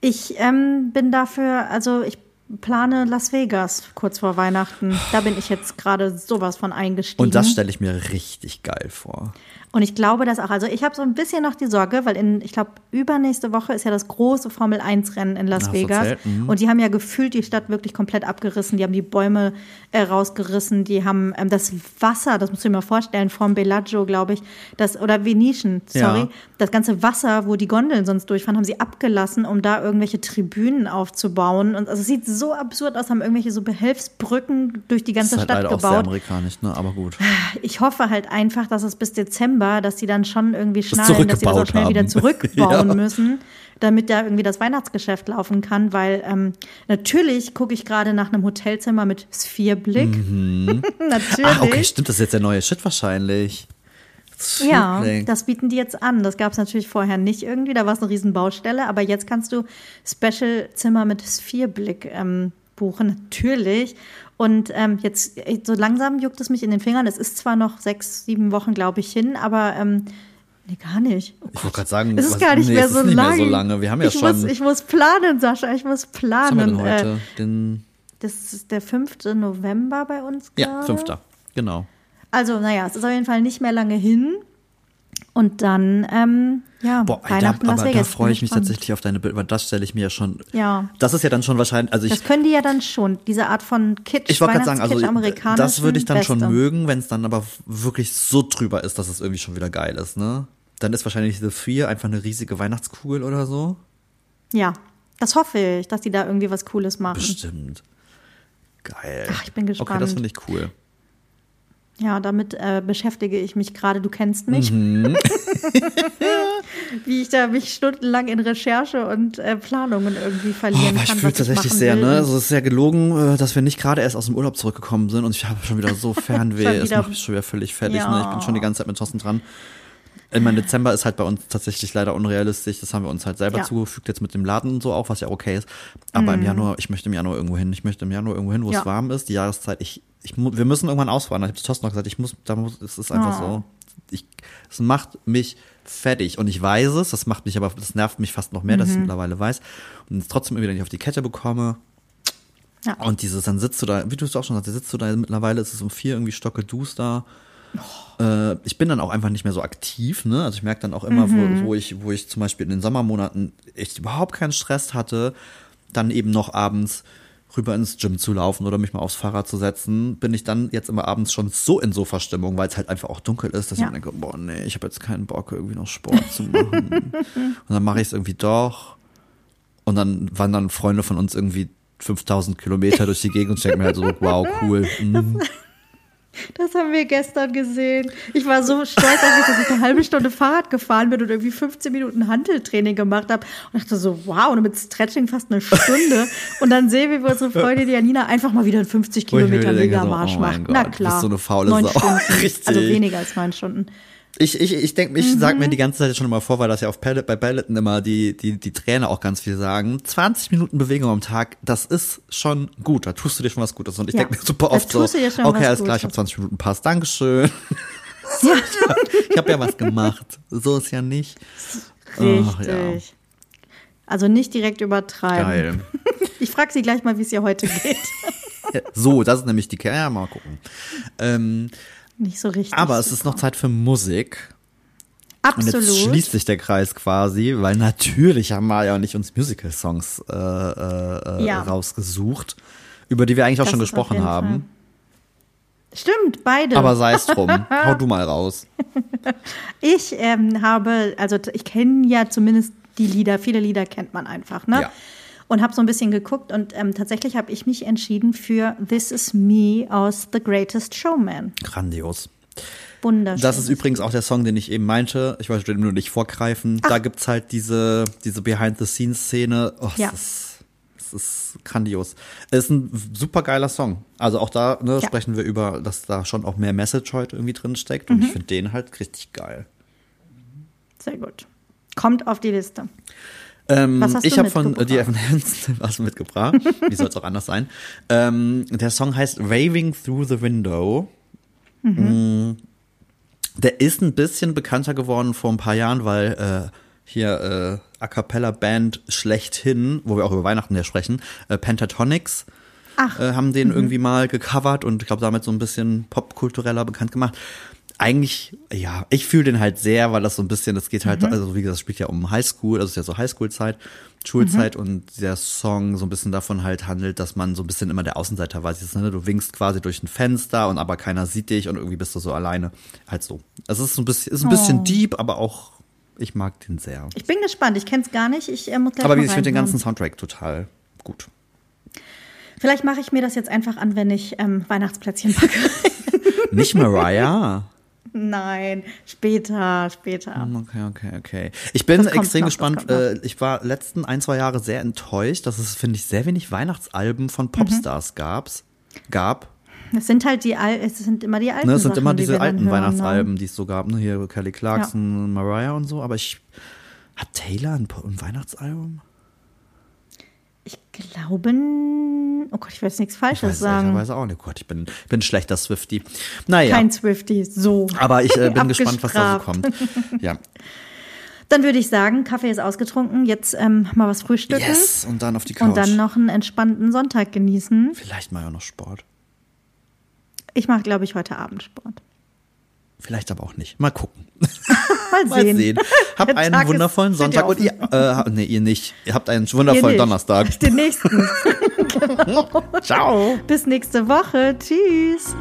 Ich ähm, bin dafür, also ich plane Las Vegas kurz vor Weihnachten. Da bin ich jetzt gerade sowas von eingestiegen. Und das stelle ich mir richtig geil vor. Und ich glaube das auch. Also ich habe so ein bisschen noch die Sorge, weil in, ich glaube, übernächste Woche ist ja das große Formel 1 Rennen in Las du Vegas. Mhm. Und die haben ja gefühlt die Stadt wirklich komplett abgerissen. Die haben die Bäume äh, rausgerissen. Die haben ähm, das Wasser, das musst du dir mal vorstellen, vom Bellagio, glaube ich, das, oder Venetian, sorry. Ja. Das ganze Wasser, wo die Gondeln sonst durchfahren, haben sie abgelassen, um da irgendwelche Tribünen aufzubauen. Und also es sieht so absurd aus, haben irgendwelche so Behelfsbrücken durch die Das ganze ist halt Stadt leider auch sehr gebaut. amerikanisch, ne? Aber gut. Ich hoffe halt einfach, dass es bis Dezember, dass sie dann schon irgendwie schnallen, dass sie das auch schnell wieder haben. zurückbauen Ja. müssen, damit da irgendwie das Weihnachtsgeschäft laufen kann, weil ähm, natürlich gucke ich gerade nach einem Hotelzimmer mit Sphärblick. natürlich. Ah, okay, stimmt, das ist jetzt der neue Shit wahrscheinlich. Ja, das bieten die jetzt an. Das gab es natürlich vorher nicht irgendwie. Da war es eine Riesenbaustelle. Aber jetzt kannst du Special-Zimmer mit Sphärblick ähm, buchen. Natürlich. Und ähm, jetzt, so langsam juckt es mich in den Fingern. Es ist zwar noch sechs, sieben Wochen, glaube ich, hin, aber ähm, nee, gar nicht. Oh Ich wollte gerade sagen, es ist was- gar nicht nee, mehr so ist nicht mehr so lange. Wir haben ja ich schon. Muss, ich muss planen, Sascha. Ich muss was haben wir planen. denn heute? Äh, Den, das ist der 5. November bei uns. ja, gerade. fünfter. Genau. Also, naja, es ist auf jeden Fall nicht mehr lange hin. Und dann, ähm, ja, Boah, da, Weihnachten Las aber da freue ich mich gespannt. tatsächlich auf deine Bilder, weil das stelle ich mir ja schon. Ja. Das ist ja dann schon wahrscheinlich, also ich, Das können die ja dann schon, diese Art von Kitsch, ich wollte gerade sagen, also das würde ich dann schon Beste. mögen, wenn es dann aber wirklich so drüber ist, dass es irgendwie schon wieder geil ist, ne? Dann ist wahrscheinlich The Fear einfach eine riesige Weihnachtskugel oder so. Ja, das hoffe ich, dass die da irgendwie was Cooles machen. Bestimmt. Geil. Ach, ich bin Okay, das gespannt. finde ich cool. Ja, damit äh, beschäftige ich mich gerade. Du kennst mich. Mhm. Wie ich da mich stundenlang in Recherche und äh, Planungen irgendwie verlieren Oh, ich kann. fühle was tatsächlich sehr, will. ne? Also es ist sehr gelogen, äh, dass wir nicht gerade erst aus dem Urlaub zurückgekommen sind und ich habe schon wieder so Fernweh. Es wieder- macht mich schon wieder völlig fertig. Ja. Ne? Ich bin schon die ganze Zeit mit Thorsten dran. Ich meine, Dezember ist halt bei uns tatsächlich leider unrealistisch. Das haben wir uns halt selber Ja. Mhm. zugefügt, jetzt mit dem Laden und so auch, was ja okay ist. Aber im Januar, ich möchte im Januar irgendwo hin. Ich möchte im Januar irgendwo hin, wo Ja. es warm ist. Die Jahreszeit, ich, ich, wir müssen irgendwann ausfahren. Ich habe Thorsten noch gesagt, ich muss, da muss, es ist einfach Oh. so. ich, es macht mich fertig. Und ich weiß es, das macht mich aber, das nervt mich fast noch mehr, dass ich es mittlerweile weiß. Und es trotzdem wieder nicht auf die Kette bekomme. Ja. Und dieses, dann sitzt du da, wie du es auch schon sagst, sitzt du da, mittlerweile ist es um vier irgendwie stockeduster. Äh, ich bin dann auch einfach nicht mehr so aktiv, ne? Also ich merke dann auch immer, wo, wo ich, wo ich zum Beispiel in den Sommermonaten echt überhaupt keinen Stress hatte, dann eben noch abends rüber ins Gym zu laufen oder mich mal aufs Fahrrad zu setzen, bin ich dann jetzt immer abends schon so in Sofa-Stimmung, weil es halt einfach auch dunkel ist, dass Ja. ich mir denke, boah, nee, ich habe jetzt keinen Bock, irgendwie noch Sport zu machen. Und dann mache ich es irgendwie doch. Und dann wandern Freunde von uns irgendwie 5000 Kilometer durch die Gegend und denke mir halt so, wow, cool. Mhm. Das haben wir gestern gesehen. Ich war so stolz auf mich, dass ich eine halbe Stunde Fahrrad gefahren bin und irgendwie 15 Minuten Handeltraining gemacht habe. Und dachte so, wow, und mit Stretching fast eine Stunde. Und dann sehen wir, wie unsere Freundin, die Janina, einfach mal wieder einen 50 Wo ich mir Kilometer denke so, Megamarsch oh macht. Na Gott, du klar. bist so eine faule neun Sau. Stunden. Richtig. Also weniger als neun Stunden. Ich, ich, ich denke, ich sag mir die ganze Zeit schon immer vor, weil das ja auf Pellet, bei Peloton immer die, die, die Trainer auch ganz viel sagen. 20 Minuten Bewegung am Tag, das ist schon gut. Da tust du dir schon was Gutes. Und ich Ja, denke mir super oft so, okay, alles klar, ich habe Gutes. 20 Minuten Pass, Dankeschön. Ja, Ich habe ja was gemacht. So ist ja nicht. richtig. Ach, ja. Also nicht direkt übertreiben. Geil. Ich frage sie gleich mal, wie es ihr heute geht. So, das ist nämlich die Kerne. Ja, mal gucken. Ähm, Nicht so richtig. aber es ist noch Zeit für Musik. Und Absolut. jetzt schließt sich der Kreis quasi, weil natürlich haben wir ja nicht uns Musical-Songs äh, äh, äh, Ja. rausgesucht, über die wir eigentlich auch Das schon gesprochen haben. Stimmt, beide. Aber sei es drum. Hau du mal raus. Ich ähm, habe, also ich kenne ja zumindest die Lieder, viele Lieder kennt man einfach, ne? Ja. Und habe so ein bisschen geguckt und ähm, tatsächlich habe ich mich entschieden für This Is Me aus The Greatest Showman. Grandios. Wunderschön. Das ist übrigens auch der Song, den ich eben meinte. Ich wollte den nur nicht vorgreifen. Da gibt's halt diese, diese Behind-the-Scenes-Szene. Oh, Ja. das, ist, das ist grandios. Es ist ein super geiler Song. Also auch da ne, Ja. sprechen wir über, dass da schon auch mehr Message heute irgendwie drin steckt. Und ich Mhm. finde den halt richtig geil. Sehr gut. Kommt auf die Liste. Ähm, Was hast ich habe von äh, die Evanescence was mitgebracht. Wie soll es auch anders sein? Ähm, der Song heißt Waving Through the Window. Mm. Der ist ein bisschen bekannter geworden vor ein paar Jahren, weil äh, hier äh, A Cappella Band schlechthin, wo wir auch über Weihnachten ja sprechen, äh, Pentatonics Ach. äh, haben den irgendwie mal gecovert und ich glaube damit so ein bisschen popkultureller bekannt gemacht. Eigentlich, ja, ich fühle den halt sehr, weil das so ein bisschen, das geht halt, also wie gesagt, das spielt ja um Highschool, also es ist ja so Highschool-Zeit, Schulzeit und der Song so ein bisschen davon halt handelt, dass man so ein bisschen immer der Außenseiter war. Siehst, ne? Du winkst quasi durch ein Fenster und aber keiner sieht dich und irgendwie bist du so alleine. Halt so. Es ist so ein bisschen, ist ein bisschen Oh. deep, aber auch, ich mag den sehr. Ich bin gespannt. Ich kenne es gar nicht. Ich äh, muss gleich Aber wie- ich finde den ganzen Soundtrack total gut. Vielleicht mache ich mir das jetzt einfach an, wenn ich ähm, Weihnachtsplätzchen backe. Nicht Mariah. Nein, später, später. Okay, okay, okay. Ich bin extrem noch, gespannt. Äh, ich war letzten ein, zwei Jahre sehr enttäuscht, dass es, finde ich, sehr wenig Weihnachtsalben von Popstars gab's, gab. Es sind halt die Al es sind immer die alten Ne, es sind Sachen, immer die diese dann alten hören, Weihnachtsalben, die es so gab. Ne? Hier Kelly Clarkson, Mariah und so. Aber ich hat Taylor ein, ein Weihnachtsalbum? Ne? Ich glaube, n- oh Gott, ich will jetzt nichts Ich Falsches weiß sagen. ehrlicherweise auch nicht. Gott, ich bin, bin ein schlechter Swifty. Naja, Kein Swifty, so. aber ich äh, bin gespannt, was da so kommt. Ja. Dann würde ich sagen, Kaffee ist ausgetrunken, jetzt ähm, mal was frühstücken Yes, und dann auf die Couch. und dann noch einen entspannten Sonntag genießen. Vielleicht mal ja noch Sport. Ich mache, glaube ich, heute Abend Sport. Vielleicht aber auch nicht. Mal gucken. Mal Mal sehen. sehen. Habt einen Tag wundervollen Sonntag und ihr, äh, nee, ihr nicht. Ihr habt einen wundervollen. Donnerstag. Den nächsten. Ciao. Bis nächste Woche. Tschüss.